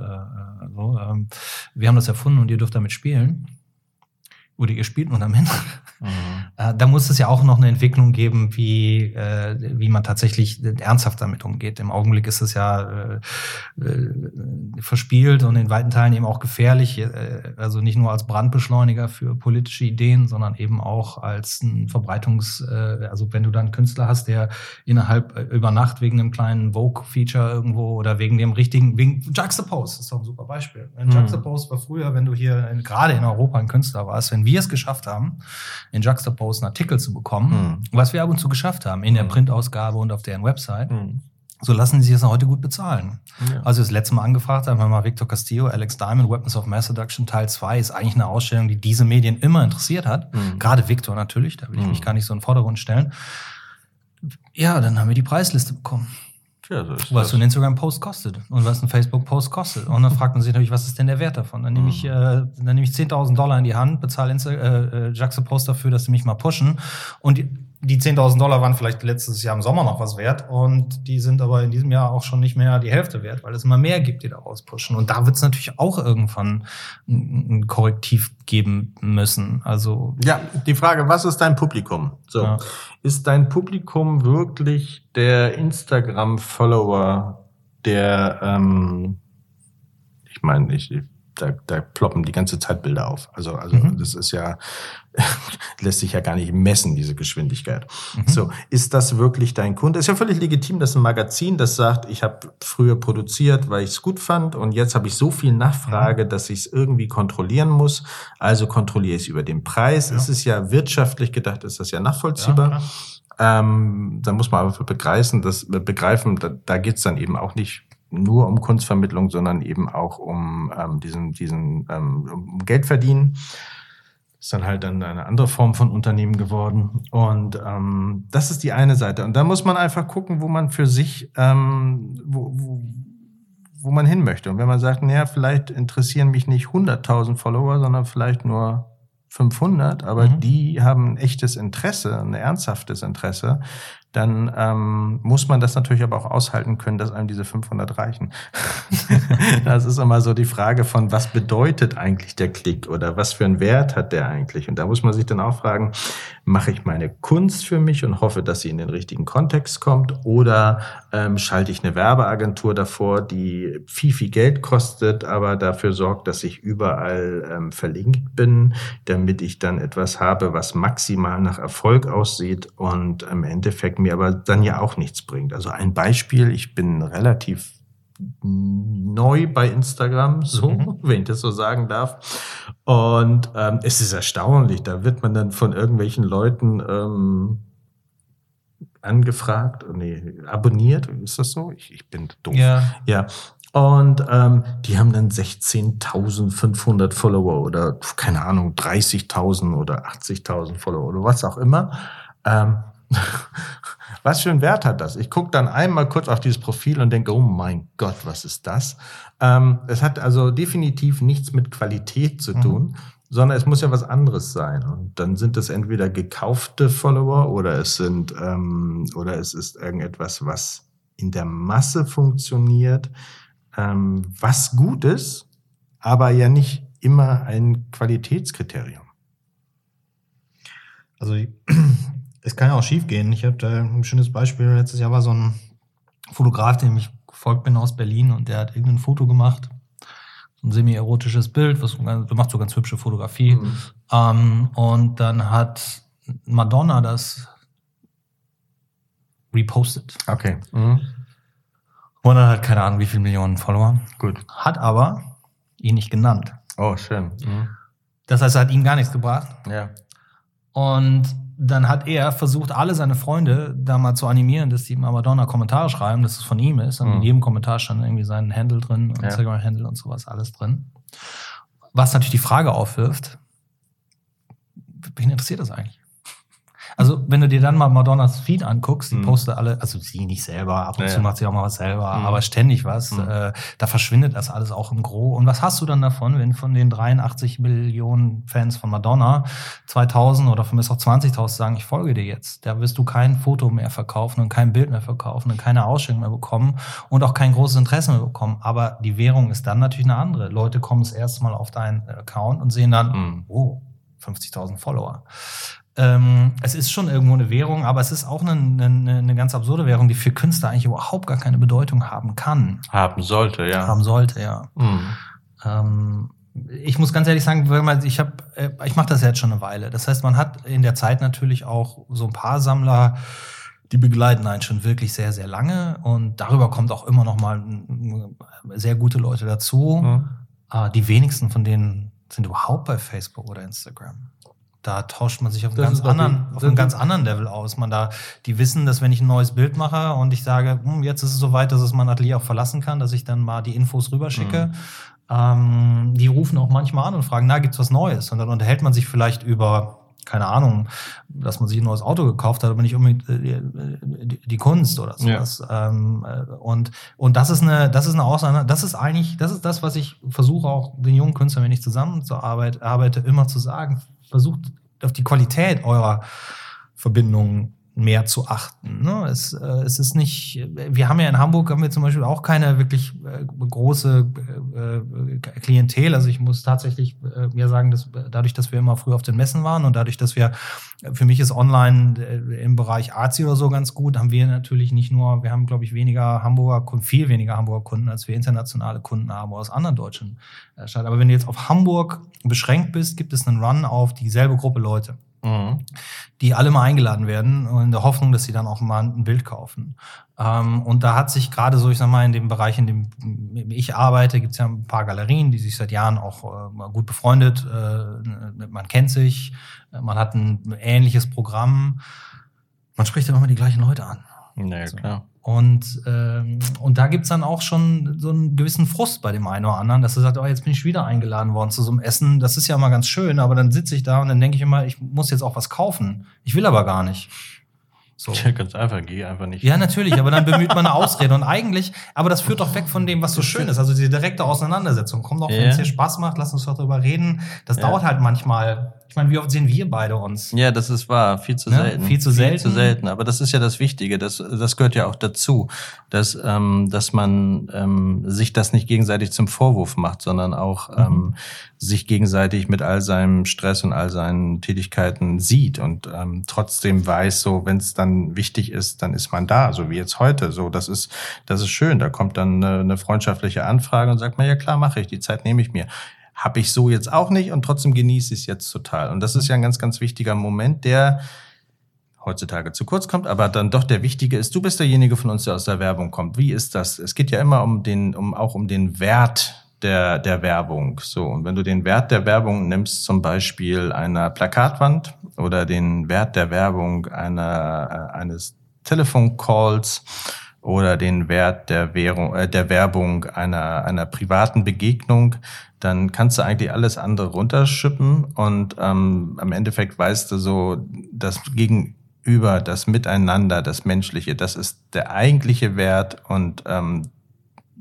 so. Ähm, wir haben das erfunden und ihr dürft damit spielen oder ihr spielt nur damit. Mhm. Äh, da muss es ja auch noch eine Entwicklung geben, wie, äh, wie man tatsächlich ernsthaft damit umgeht. Im Augenblick ist es ja äh, äh, verspielt und in weiten Teilen eben auch gefährlich. Äh, also nicht nur als Brandbeschleuniger für politische Ideen, sondern eben auch als ein Verbreitungs-, also wenn du dann einen Künstler hast, der innerhalb über Nacht wegen einem kleinen Vogue-Feature irgendwo oder wegen dem richtigen, wegen Juxtapose, das ist doch ein super Beispiel. Ein mhm. Juxtapose war früher, wenn du hier gerade in Europa ein Künstler warst, wenn wir es geschafft haben, in Juxtapose einen Artikel zu bekommen, mhm. was wir ab und zu geschafft haben, in der hm. Printausgabe und auf deren Website, mhm. so lassen sie es heute gut bezahlen. Ja. Also das letzte Mal angefragt haben wir mal Victor Castillo, Alex Diamond, Weapons of Mass Seduction Teil 2 ist eigentlich eine Ausstellung, die diese Medien immer interessiert hat. Mhm. Gerade Victor natürlich, da will ich mich hm. gar nicht so in den Vordergrund stellen. Ja, dann haben wir die Preisliste bekommen. Ja, was so ein Instagram-Post kostet und was ein Facebook-Post kostet. Und dann fragt man sich natürlich, was ist denn der Wert davon? Dann nehme ich, mhm. äh, dann nehme ich 10.000 Dollar in die Hand, bezahle Insta äh, äh, Juxtapost dafür, dass sie mich mal pushen. Und die, die 10.000 Dollar waren vielleicht letztes Jahr im Sommer noch was wert und die sind aber in diesem Jahr auch schon nicht mehr die Hälfte wert, weil es immer mehr gibt, die da rauspushen. Und da wird es natürlich auch irgendwann ein Korrektiv geben müssen. Also ja, die Frage, was ist dein Publikum? So, ja. ist dein Publikum wirklich der Instagram-Follower, der ähm, ich meine, ich, da, da ploppen die ganze Zeit Bilder auf. Also, also mhm. das ist ja, lässt sich ja gar nicht messen, diese Geschwindigkeit. Mhm. So, ist das wirklich dein Kunde? Ist ja völlig legitim, dass ein Magazin, das sagt, ich habe früher produziert, weil ich es gut fand und jetzt habe ich so viel Nachfrage, mhm. dass ich es irgendwie kontrollieren muss. Also kontrolliere ich es über den Preis. Ja. Es ist ja wirtschaftlich gedacht, ist das ja nachvollziehbar. Ja, ähm, da muss man aber begreifen, das, begreifen da, da geht es dann eben auch nicht nur um Kunstvermittlung, sondern eben auch um ähm, diesen, diesen ähm, um Geld verdienen. Ist dann halt dann eine andere Form von Unternehmen geworden. Und ähm, das ist die eine Seite. Und da muss man einfach gucken, wo man für sich, ähm, wo, wo, wo man hin möchte. Und wenn man sagt, naja, vielleicht interessieren mich nicht 100.000 Follower, sondern vielleicht nur 500, aber mhm. die haben ein echtes Interesse, ein ernsthaftes Interesse, dann ähm, muss man das natürlich aber auch aushalten können, dass einem diese 500 reichen. das ist immer so die Frage von, was bedeutet eigentlich der Klick oder was für einen Wert hat der eigentlich? Und da muss man sich dann auch fragen, mache ich meine Kunst für mich und hoffe, dass sie in den richtigen Kontext kommt oder ähm, schalte ich eine Werbeagentur davor, die viel, viel Geld kostet, aber dafür sorgt, dass ich überall ähm, verlinkt bin, damit ich dann etwas habe, was maximal nach Erfolg aussieht und im Endeffekt mir aber dann ja auch nichts bringt. Also ein Beispiel, ich bin relativ neu bei Instagram, so, mhm. wenn ich das so sagen darf. Und ähm, es ist erstaunlich, da wird man dann von irgendwelchen Leuten ähm, angefragt, nee, abonniert, ist das so? Ich, ich bin doof. Ja. ja. Und ähm, die haben dann 16.500 Follower oder keine Ahnung, 30.000 oder 80.000 Follower oder was auch immer. Ähm, was für einen Wert hat das? Ich gucke dann einmal kurz auf dieses Profil und denke, oh mein Gott, was ist das? Ähm, es hat also definitiv nichts mit Qualität zu mhm. tun, mhm. sondern es muss ja was anderes sein. Und dann sind es entweder gekaufte Follower oder es sind ähm, oder es ist irgendetwas, was in der Masse funktioniert, ähm, was gut ist, aber ja nicht immer ein Qualitätskriterium. Also es kann ja auch schief gehen. Ich habe da ein schönes Beispiel. Letztes Jahr war so ein Fotograf, dem ich gefolgt bin aus Berlin und der hat irgendein Foto gemacht. So ein semi-erotisches Bild, was macht so ganz hübsche Fotografie. Mhm. Ähm, und dann hat Madonna das repostet. Okay. Mhm. Und dann hat keine Ahnung, wie viele Millionen Follower. Gut. Hat aber ihn nicht genannt. Oh, schön. Mhm. Das heißt, er hat ihm gar nichts gebracht. Ja. Und dann hat er versucht, alle seine Freunde da mal zu animieren, dass die mal Madonna Kommentare schreiben, dass es von ihm ist. Und mhm. in jedem Kommentar stand irgendwie sein Handle drin, ja. Instagram-Handle und sowas, alles drin. Was natürlich die Frage aufwirft, wen interessiert das eigentlich? Also, wenn du dir dann mal Madonnas Feed anguckst, die mhm. postet alle, also sie nicht selber, ab und ja, zu macht sie auch mal was selber, mhm. aber ständig was, mhm. äh, da verschwindet das alles auch im Gro. Und was hast du dann davon, wenn von den 83 Millionen Fans von Madonna 2000 oder von bis auch 20.000 sagen, ich folge dir jetzt? Da wirst du kein Foto mehr verkaufen und kein Bild mehr verkaufen und keine Ausstellung mehr bekommen und auch kein großes Interesse mehr bekommen. Aber die Währung ist dann natürlich eine andere. Leute kommen das erste Mal auf deinen Account und sehen dann, mhm. oh, 50.000 Follower. Ähm, es ist schon irgendwo eine Währung, aber es ist auch eine, eine, eine, ganz absurde Währung, die für Künstler eigentlich überhaupt gar keine Bedeutung haben kann. Haben sollte, ja. Haben sollte, ja. Mhm. Ähm, ich muss ganz ehrlich sagen, ich habe, äh, ich mache das jetzt schon eine Weile. Das heißt, man hat in der Zeit natürlich auch so ein paar Sammler, die begleiten einen schon wirklich sehr, sehr lange und darüber kommt auch immer noch mal sehr gute Leute dazu. Mhm. Die wenigsten von denen sind überhaupt bei Facebook oder Instagram da tauscht man sich auf, einem ganz, anderen, auf einem ganz anderen Level aus. Man da, die wissen, dass wenn ich ein neues Bild mache und ich sage, hm, jetzt ist es soweit, dass es mein Atelier auch verlassen kann, dass ich dann mal die Infos rüberschicke. Mhm. Ähm, die rufen auch manchmal an und fragen, na, gibt's was Neues? Und dann unterhält man sich vielleicht über keine Ahnung, dass man sich ein neues Auto gekauft hat, aber nicht unbedingt äh, die, die, Kunst oder sowas. Ja. Ähm, äh, und und das ist eine, das ist eine Aussage, das ist eigentlich, das ist das, was ich versuche auch den jungen Künstlern, wenn ich zusammenarbeite, arbeite, immer zu sagen versucht auf die Qualität eurer Verbindungen mehr zu achten. Ne? Es, äh, es ist nicht, wir haben ja in Hamburg haben wir zum Beispiel auch keine wirklich äh, große äh, Klientel. Also ich muss tatsächlich äh, mir sagen, dass dadurch, dass wir immer früh auf den Messen waren und dadurch, dass wir, für mich ist online äh, im Bereich Arzi oder so ganz gut, haben wir natürlich nicht nur, wir haben, glaube ich, weniger Hamburger Kunden, viel weniger Hamburger Kunden, als wir internationale Kunden haben aus anderen deutschen äh, Städten. Aber wenn du jetzt auf Hamburg beschränkt bist, gibt es einen Run auf dieselbe Gruppe Leute. Mhm. die alle mal eingeladen werden in der Hoffnung, dass sie dann auch mal ein Bild kaufen. Ähm, und da hat sich gerade so, ich sag mal, in dem Bereich, in dem ich arbeite, gibt es ja ein paar Galerien, die sich seit Jahren auch äh, gut befreundet. Äh, man kennt sich, man hat ein ähnliches Programm. Man spricht immer die gleichen Leute an. Naja, so. klar. Und, ähm, und da gibt's dann auch schon so einen gewissen Frust bei dem einen oder anderen, dass er sagt, oh, jetzt bin ich wieder eingeladen worden zu so einem Essen. Das ist ja mal ganz schön, aber dann sitze ich da und dann denke ich immer, ich muss jetzt auch was kaufen. Ich will aber gar nicht. So. Ja, ganz einfach, geh einfach nicht. Ja, natürlich, aber dann bemüht man eine Ausrede. Und eigentlich, aber das führt doch weg von dem, was so schön ist. Also diese direkte Auseinandersetzung. Komm doch, wenn es dir Spaß macht, lass uns doch drüber reden. Das dauert halt manchmal ich meine, wie oft sehen wir beide uns? Ja, das ist wahr. Viel zu ne? selten. Viel zu selten. Viel zu selten. Aber das ist ja das Wichtige. Das, das gehört ja auch dazu, dass, ähm, dass man ähm, sich das nicht gegenseitig zum Vorwurf macht, sondern auch mhm. ähm, sich gegenseitig mit all seinem Stress und all seinen Tätigkeiten sieht und ähm, trotzdem weiß, so wenn es dann wichtig ist, dann ist man da, so wie jetzt heute. So, das ist, das ist schön. Da kommt dann eine, eine freundschaftliche Anfrage und sagt man, ja klar, mache ich, die Zeit nehme ich mir habe ich so jetzt auch nicht und trotzdem genieße ich es jetzt total. Und das ist ja ein ganz, ganz wichtiger Moment, der heutzutage zu kurz kommt, aber dann doch der wichtige ist. Du bist derjenige von uns, der aus der Werbung kommt. Wie ist das? Es geht ja immer um den, um auch um den Wert der, der Werbung. So. Und wenn du den Wert der Werbung nimmst, zum Beispiel einer Plakatwand oder den Wert der Werbung einer, äh, eines Telefoncalls oder den Wert der Währung, äh, der Werbung einer, einer privaten Begegnung, dann kannst du eigentlich alles andere runterschippen und ähm, am Endeffekt weißt du so, das Gegenüber, das Miteinander, das Menschliche, das ist der eigentliche Wert und ähm,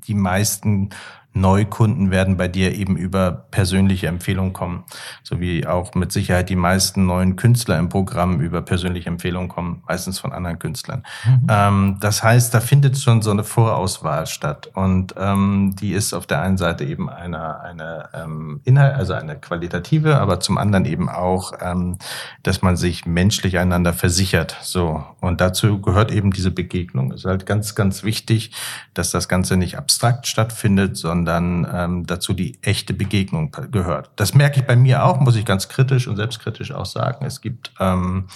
die meisten Neukunden werden bei dir eben über persönliche Empfehlungen kommen, so wie auch mit Sicherheit die meisten neuen Künstler im Programm über persönliche Empfehlungen kommen, meistens von anderen Künstlern. Mhm. Ähm, das heißt, da findet schon so eine Vorauswahl statt und ähm, die ist auf der einen Seite eben eine, eine ähm, Inhalt, also eine qualitative, aber zum anderen eben auch, ähm, dass man sich menschlich einander versichert. So und dazu gehört eben diese Begegnung. Es ist halt ganz, ganz wichtig, dass das Ganze nicht abstrakt stattfindet, sondern sondern ähm, dazu die echte Begegnung gehört. Das merke ich bei mir auch, muss ich ganz kritisch und selbstkritisch auch sagen. Es gibt ähm,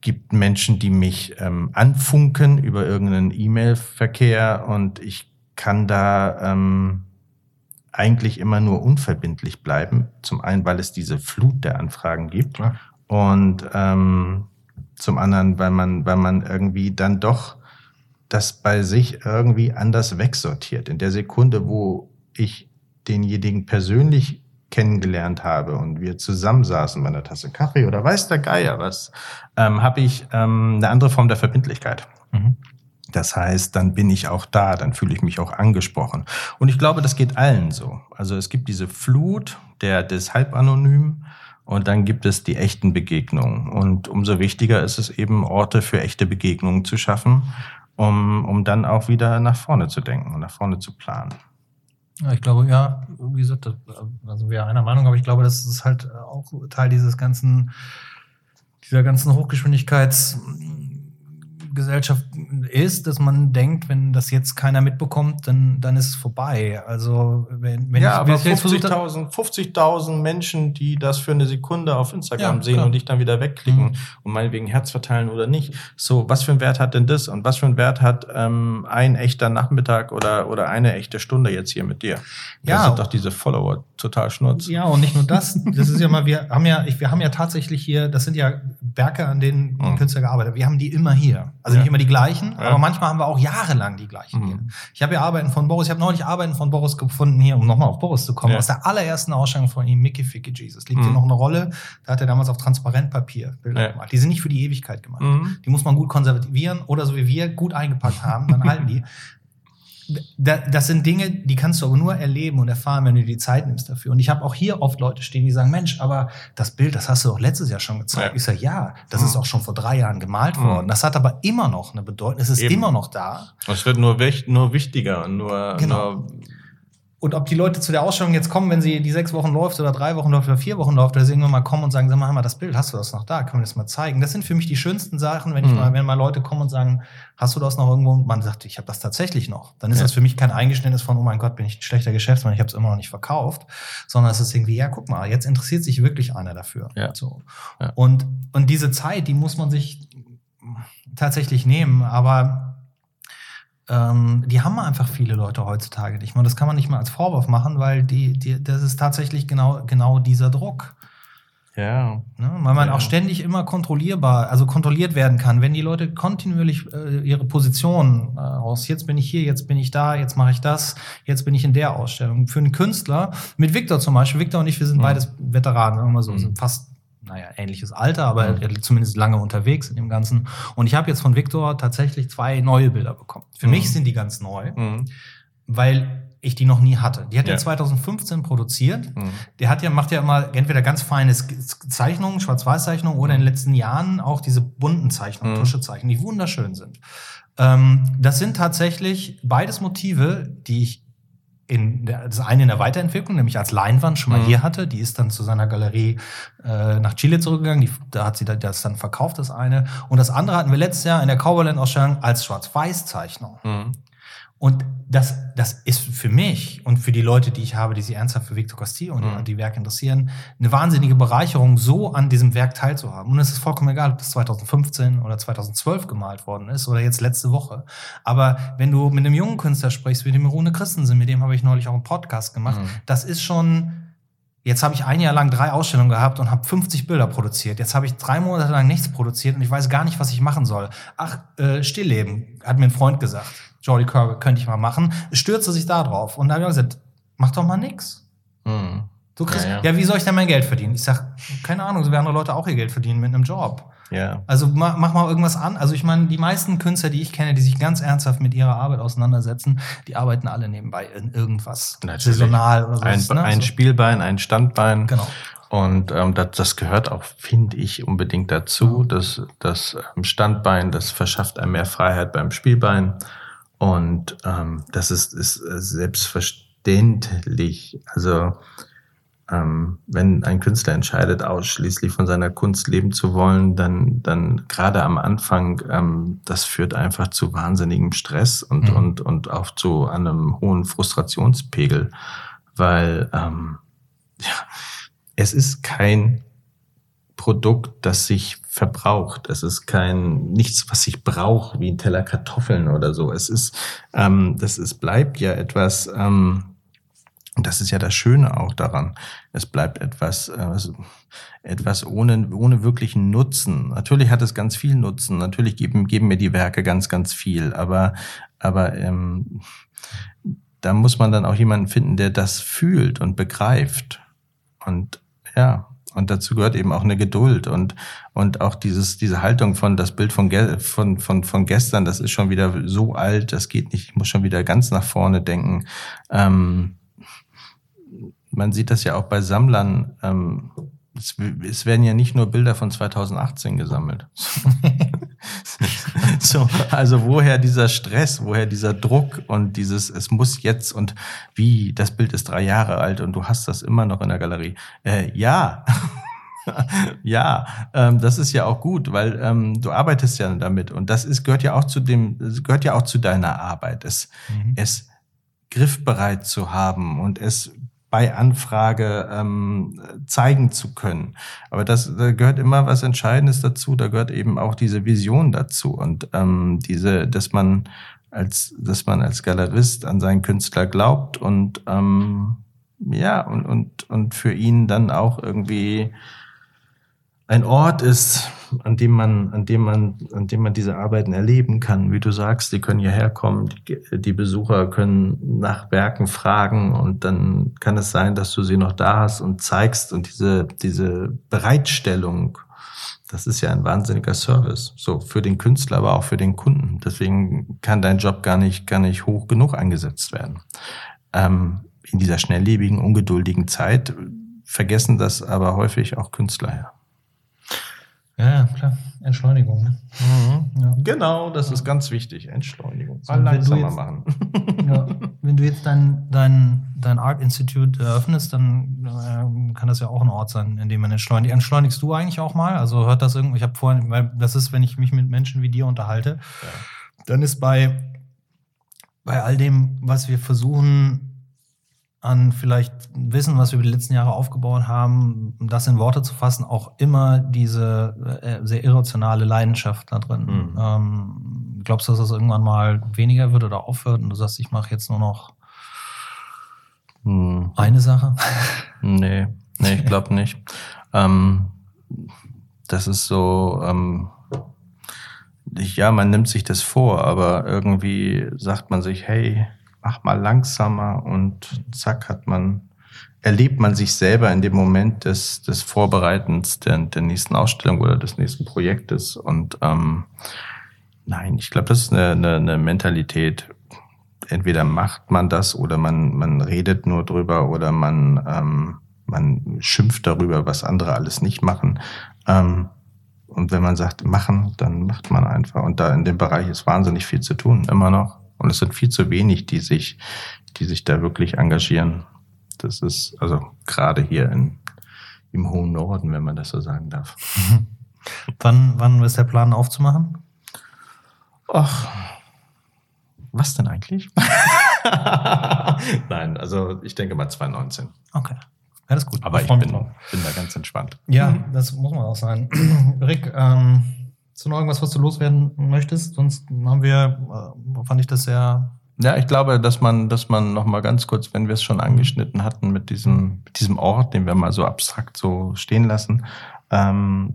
gibt Menschen, die mich ähm, anfunken über irgendeinen E-Mail-Verkehr und ich kann da ähm, eigentlich immer nur unverbindlich bleiben. Zum einen, weil es diese Flut der Anfragen gibt ja. und ähm, zum anderen, weil man, weil man irgendwie dann doch das bei sich irgendwie anders wegsortiert. In der Sekunde, wo ich denjenigen persönlich kennengelernt habe und wir zusammensaßen bei einer Tasse Kaffee oder weiß der Geier was, ähm, habe ich ähm, eine andere Form der Verbindlichkeit. Mhm. Das heißt, dann bin ich auch da, dann fühle ich mich auch angesprochen. Und ich glaube, das geht allen so. Also es gibt diese Flut der, des Halbanonymen und dann gibt es die echten Begegnungen. Und umso wichtiger ist es eben, Orte für echte Begegnungen zu schaffen um, um dann auch wieder nach vorne zu denken und nach vorne zu planen. Ja, ich glaube, ja, wie gesagt, also wir einer Meinung, aber ich glaube, das ist halt auch Teil dieses ganzen, dieser ganzen Hochgeschwindigkeits- Gesellschaft ist, dass man denkt, wenn das jetzt keiner mitbekommt, dann, dann ist es vorbei. Also wenn, wenn ja, ich, aber 50.000 50 Menschen, die das für eine Sekunde auf Instagram ja, sehen klar. und dich dann wieder wegklicken mhm. und meinetwegen Herz verteilen oder nicht. So, was für einen Wert hat denn das und was für einen Wert hat ähm, ein echter Nachmittag oder, oder eine echte Stunde jetzt hier mit dir? Das ja. sind doch diese Follower total schnurz. Ja, und nicht nur das. Das ist ja mal, wir haben ja, wir haben ja tatsächlich hier, das sind ja Werke, an denen die mhm. Künstler gearbeitet haben. Wir haben die immer hier. Also ja. nicht immer die gleichen, ja. aber manchmal haben wir auch jahrelang die gleichen mhm. Ich habe ja Arbeiten von Boris, ich habe neulich Arbeiten von Boris gefunden hier, um nochmal auf Boris zu kommen, ja. aus der allerersten Ausstellung von ihm, Mickey Ficky Jesus. Liegt mhm. hier noch eine Rolle, da hat er damals auf Transparentpapier Bilder gemacht. Die sind nicht für die Ewigkeit gemacht. Mhm. Die muss man gut konservieren oder so wie wir gut eingepackt haben, dann halten die das sind Dinge, die kannst du aber nur erleben und erfahren, wenn du dir die Zeit nimmst dafür. Und ich habe auch hier oft Leute stehen, die sagen, Mensch, aber das Bild, das hast du doch letztes Jahr schon gezeigt. Ja. Ich sage, ja, das mhm. ist auch schon vor drei Jahren gemalt mhm. worden. Das hat aber immer noch eine Bedeutung. Es ist Eben. immer noch da. Es wird nur, nur wichtiger und nur, genau. nur und ob die Leute zu der Ausstellung jetzt kommen, wenn sie die sechs Wochen läuft oder drei Wochen läuft oder vier Wochen läuft, oder sie irgendwann mal kommen und sagen, sag mal, das Bild, hast du das noch da? Können wir das mal zeigen? Das sind für mich die schönsten Sachen, wenn ich mhm. mal, wenn mal Leute kommen und sagen, hast du das noch irgendwo? Und man sagt, ich habe das tatsächlich noch. Dann ist ja. das für mich kein Eingeständnis von, oh mein Gott, bin ich ein schlechter Geschäftsmann, ich habe es immer noch nicht verkauft, sondern es ist irgendwie, ja, guck mal, jetzt interessiert sich wirklich einer dafür. Ja. So. Ja. Und, und diese Zeit, die muss man sich tatsächlich nehmen, aber ähm, die haben einfach viele Leute heutzutage nicht mehr. Das kann man nicht mal als Vorwurf machen, weil die, die, das ist tatsächlich genau, genau dieser Druck. Ja. Ne? Weil man ja. auch ständig immer kontrollierbar, also kontrolliert werden kann. Wenn die Leute kontinuierlich äh, ihre Position äh, aus, jetzt bin ich hier, jetzt bin ich da, jetzt mache ich das, jetzt bin ich in der Ausstellung. Für einen Künstler, mit Victor zum Beispiel, Victor und ich, wir sind mhm. beides Veteranen, sagen wir mal so, mhm. sind fast naja, ähnliches Alter, aber mhm. zumindest lange unterwegs in dem Ganzen. Und ich habe jetzt von Victor tatsächlich zwei neue Bilder bekommen. Für mhm. mich sind die ganz neu, mhm. weil ich die noch nie hatte. Die hat ja. er 2015 produziert. Mhm. Der hat ja, macht ja immer entweder ganz feine Zeichnungen, Schwarz-Weiß-Zeichnungen oder in den letzten Jahren auch diese bunten Zeichnungen, mhm. Tuschezeichnungen, die wunderschön sind. Ähm, das sind tatsächlich beides Motive, die ich in der, das eine in der Weiterentwicklung, nämlich als Leinwand schon mal mhm. hier hatte. Die ist dann zu seiner Galerie äh, nach Chile zurückgegangen. Die, da hat sie das dann verkauft, das eine. Und das andere hatten wir letztes Jahr in der Cowboyland-Ausstellung als Schwarz-Weiß-Zeichnung. Mhm. Und das, das ist für mich und für die Leute, die ich habe, die sich ernsthaft für Victor Castillo und mhm. die Werke interessieren, eine wahnsinnige Bereicherung, so an diesem Werk teilzuhaben. Und es ist vollkommen egal, ob das 2015 oder 2012 gemalt worden ist oder jetzt letzte Woche. Aber wenn du mit einem jungen Künstler sprichst, wie dem Rune Christensen, mit dem habe ich neulich auch einen Podcast gemacht, mhm. das ist schon, Jetzt habe ich ein Jahr lang drei Ausstellungen gehabt und habe 50 Bilder produziert. Jetzt habe ich drei Monate lang nichts produziert und ich weiß gar nicht, was ich machen soll. Ach, äh, Stillleben, hat mir ein Freund gesagt. Jordi Kirby könnte ich mal machen, stürzte sich da drauf. Und da habe ich gesagt, mach doch mal nix. Mhm. Du kriegst, ja, ja. ja, wie soll ich denn mein Geld verdienen? Ich sag, keine Ahnung, so werden andere Leute auch ihr Geld verdienen mit einem Job. Ja. Also mach, mach mal irgendwas an. Also ich meine, die meisten Künstler, die ich kenne, die sich ganz ernsthaft mit ihrer Arbeit auseinandersetzen, die arbeiten alle nebenbei in irgendwas. Natürlich. Saisonal oder so. Ein, ne? ein Spielbein, ein Standbein. Genau. Und ähm, das, das gehört auch, finde ich, unbedingt dazu. Das, das ähm, Standbein, das verschafft einem mehr Freiheit beim Spielbein. Und ähm, das ist, ist selbstverständlich. Also ähm, wenn ein Künstler entscheidet, ausschließlich von seiner Kunst leben zu wollen, dann, dann gerade am Anfang, ähm, das führt einfach zu wahnsinnigem Stress und, mhm. und, und auch zu einem hohen Frustrationspegel, weil ähm, ja, es ist kein Produkt, das sich verbraucht. Es ist kein nichts, was ich brauche, wie ein Teller Kartoffeln oder so. Es ist, ähm, das ist bleibt ja etwas. Ähm, das ist ja das Schöne auch daran. Es bleibt etwas, äh, etwas ohne, ohne wirklichen Nutzen. Natürlich hat es ganz viel Nutzen. Natürlich geben, geben mir die Werke ganz, ganz viel. Aber, aber ähm, da muss man dann auch jemanden finden, der das fühlt und begreift. Und ja, und dazu gehört eben auch eine Geduld und, und auch dieses, diese Haltung von das Bild von, von, von, von gestern, das ist schon wieder so alt, das geht nicht, ich muss schon wieder ganz nach vorne denken. Ähm, man sieht das ja auch bei Sammlern. Ähm, es, es, werden ja nicht nur Bilder von 2018 gesammelt. so, also woher dieser Stress, woher dieser Druck und dieses, es muss jetzt und wie, das Bild ist drei Jahre alt und du hast das immer noch in der Galerie. Äh, ja. ja, ähm, das ist ja auch gut, weil ähm, du arbeitest ja damit und das ist gehört ja auch zu dem gehört ja auch zu deiner Arbeit, es mhm. es griffbereit zu haben und es bei Anfrage ähm, zeigen zu können. Aber das da gehört immer was Entscheidendes dazu. Da gehört eben auch diese Vision dazu und ähm, diese, dass man als, dass man als Galerist an seinen Künstler glaubt und ähm, ja und und und für ihn dann auch irgendwie ein Ort ist, an dem man, an dem man, an dem man diese Arbeiten erleben kann. Wie du sagst, die können hierher kommen, die, die, Besucher können nach Werken fragen und dann kann es sein, dass du sie noch da hast und zeigst und diese, diese Bereitstellung, das ist ja ein wahnsinniger Service. So für den Künstler, aber auch für den Kunden. Deswegen kann dein Job gar nicht, gar nicht hoch genug eingesetzt werden. Ähm, in dieser schnelllebigen, ungeduldigen Zeit vergessen das aber häufig auch Künstler, ja. Ja, klar. Entschleunigung. Ne? Mhm. Ja. Genau, das ist ganz wichtig. Entschleunigung. So, Mal langsamer jetzt, machen. ja, wenn du jetzt dein, dein, dein Art Institute eröffnest, dann äh, kann das ja auch ein Ort sein, in dem man entschleunigt. Entschleunigst du eigentlich auch mal? Also hört das irgendwie? Ich habe vorhin, weil das ist, wenn ich mich mit Menschen wie dir unterhalte, ja. dann ist bei, bei all dem, was wir versuchen, an vielleicht Wissen, was wir über die letzten Jahre aufgebaut haben, das in Worte zu fassen, auch immer diese äh, sehr irrationale Leidenschaft da drin. Mhm. Ähm, glaubst du, dass das irgendwann mal weniger wird oder aufhört und du sagst, ich mache jetzt nur noch mhm. eine Sache? Nee, nee, ich glaube nicht. Ähm, das ist so, ähm, ja, man nimmt sich das vor, aber irgendwie sagt man sich, hey, mach mal langsamer und zack hat man, erlebt man sich selber in dem Moment des, des Vorbereitens der, der nächsten Ausstellung oder des nächsten Projektes. Und ähm, nein, ich glaube, das ist eine, eine, eine Mentalität. Entweder macht man das oder man, man redet nur drüber oder man, ähm, man schimpft darüber, was andere alles nicht machen. Ähm, und wenn man sagt, machen, dann macht man einfach. Und da in dem Bereich ist wahnsinnig viel zu tun, immer noch. Und es sind viel zu wenig, die sich, die sich da wirklich engagieren. Das ist also gerade hier in, im hohen Norden, wenn man das so sagen darf. wann, wann ist der Plan aufzumachen? Ach, was denn eigentlich? Nein, also ich denke mal 2019. Okay. Ist gut. Aber ich, ich bin, bin, da ganz entspannt. Ja, das muss man auch sein. Rick, ähm, ist noch irgendwas, was du loswerden möchtest? Sonst haben wir, äh, fand ich das sehr. Ja, ich glaube, dass man, dass man noch mal ganz kurz, wenn wir es schon angeschnitten hatten mit diesem, mit diesem Ort, den wir mal so abstrakt so stehen lassen, ähm,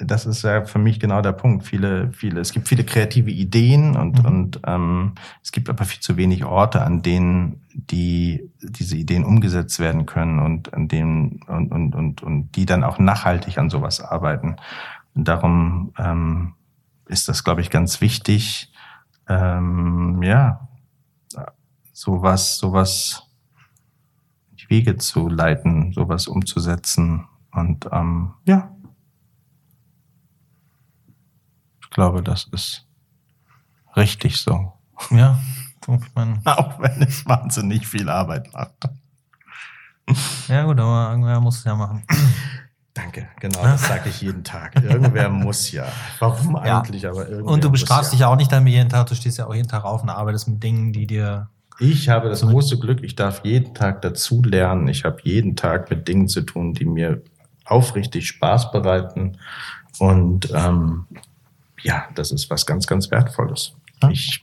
das ist ja für mich genau der Punkt. Viele, viele, es gibt viele kreative Ideen und, mhm. und ähm, es gibt aber viel zu wenig Orte, an denen die diese Ideen umgesetzt werden können und an denen und, und, und, und die dann auch nachhaltig an sowas arbeiten. Und darum ähm, ist das, glaube ich, ganz wichtig, ähm, ja, sowas, sowas die Wege zu leiten, sowas umzusetzen. Und ähm, ja, ich glaube, das ist richtig so. Ja. Auch wenn es wahnsinnig viel Arbeit macht. Ja, gut, aber irgendwer muss es ja machen. Danke, genau, das sage ich jeden Tag. Irgendwer muss ja. Warum eigentlich, ja. aber irgendwer Und du bestrafst dich ja auch nicht damit jeden Tag, du stehst ja auch jeden Tag auf und arbeitest mit Dingen, die dir. Ich habe das große Glück, ich darf jeden Tag dazu lernen. Ich habe jeden Tag mit Dingen zu tun, die mir aufrichtig Spaß bereiten. Und ähm, ja, das ist was ganz, ganz Wertvolles. Ja. Ich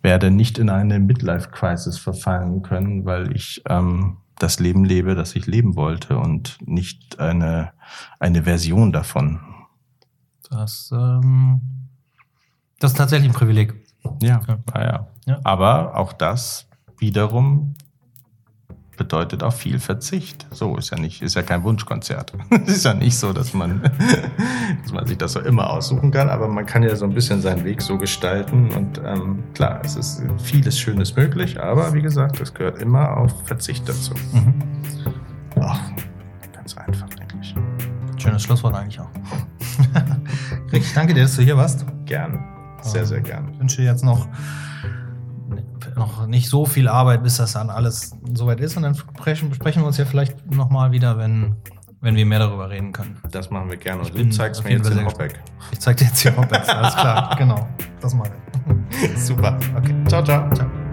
werde nicht in eine Midlife-Crisis verfallen können, weil ich ähm, das Leben lebe, das ich leben wollte und nicht eine, eine Version davon. Das, ähm, das ist tatsächlich ein Privileg. Ja, ja. Ah, ja. ja. Aber auch das wiederum bedeutet auch viel Verzicht. So ist ja nicht, ist ja kein Wunschkonzert. es ist ja nicht so, dass man, dass man sich das so immer aussuchen kann, aber man kann ja so ein bisschen seinen Weg so gestalten und ähm, klar, es ist vieles Schönes möglich, aber wie gesagt, es gehört immer auf Verzicht dazu. Mhm. Ach, ganz einfach, denke ich. Schönes Schlusswort eigentlich auch. Rick, ich danke dir, dass du hier warst. Gern. Sehr, sehr gern. Ich wünsche dir jetzt noch noch nicht so viel Arbeit, bis das dann alles soweit ist. Und dann besprechen, besprechen wir uns ja vielleicht nochmal wieder, wenn, wenn wir mehr darüber reden können. Das machen wir gerne. Und du zeigst mir jetzt den Hopback. Ich zeig dir jetzt den Hopback, alles klar. Genau, das mache ich. Super. Okay. Ciao, ciao. Ciao.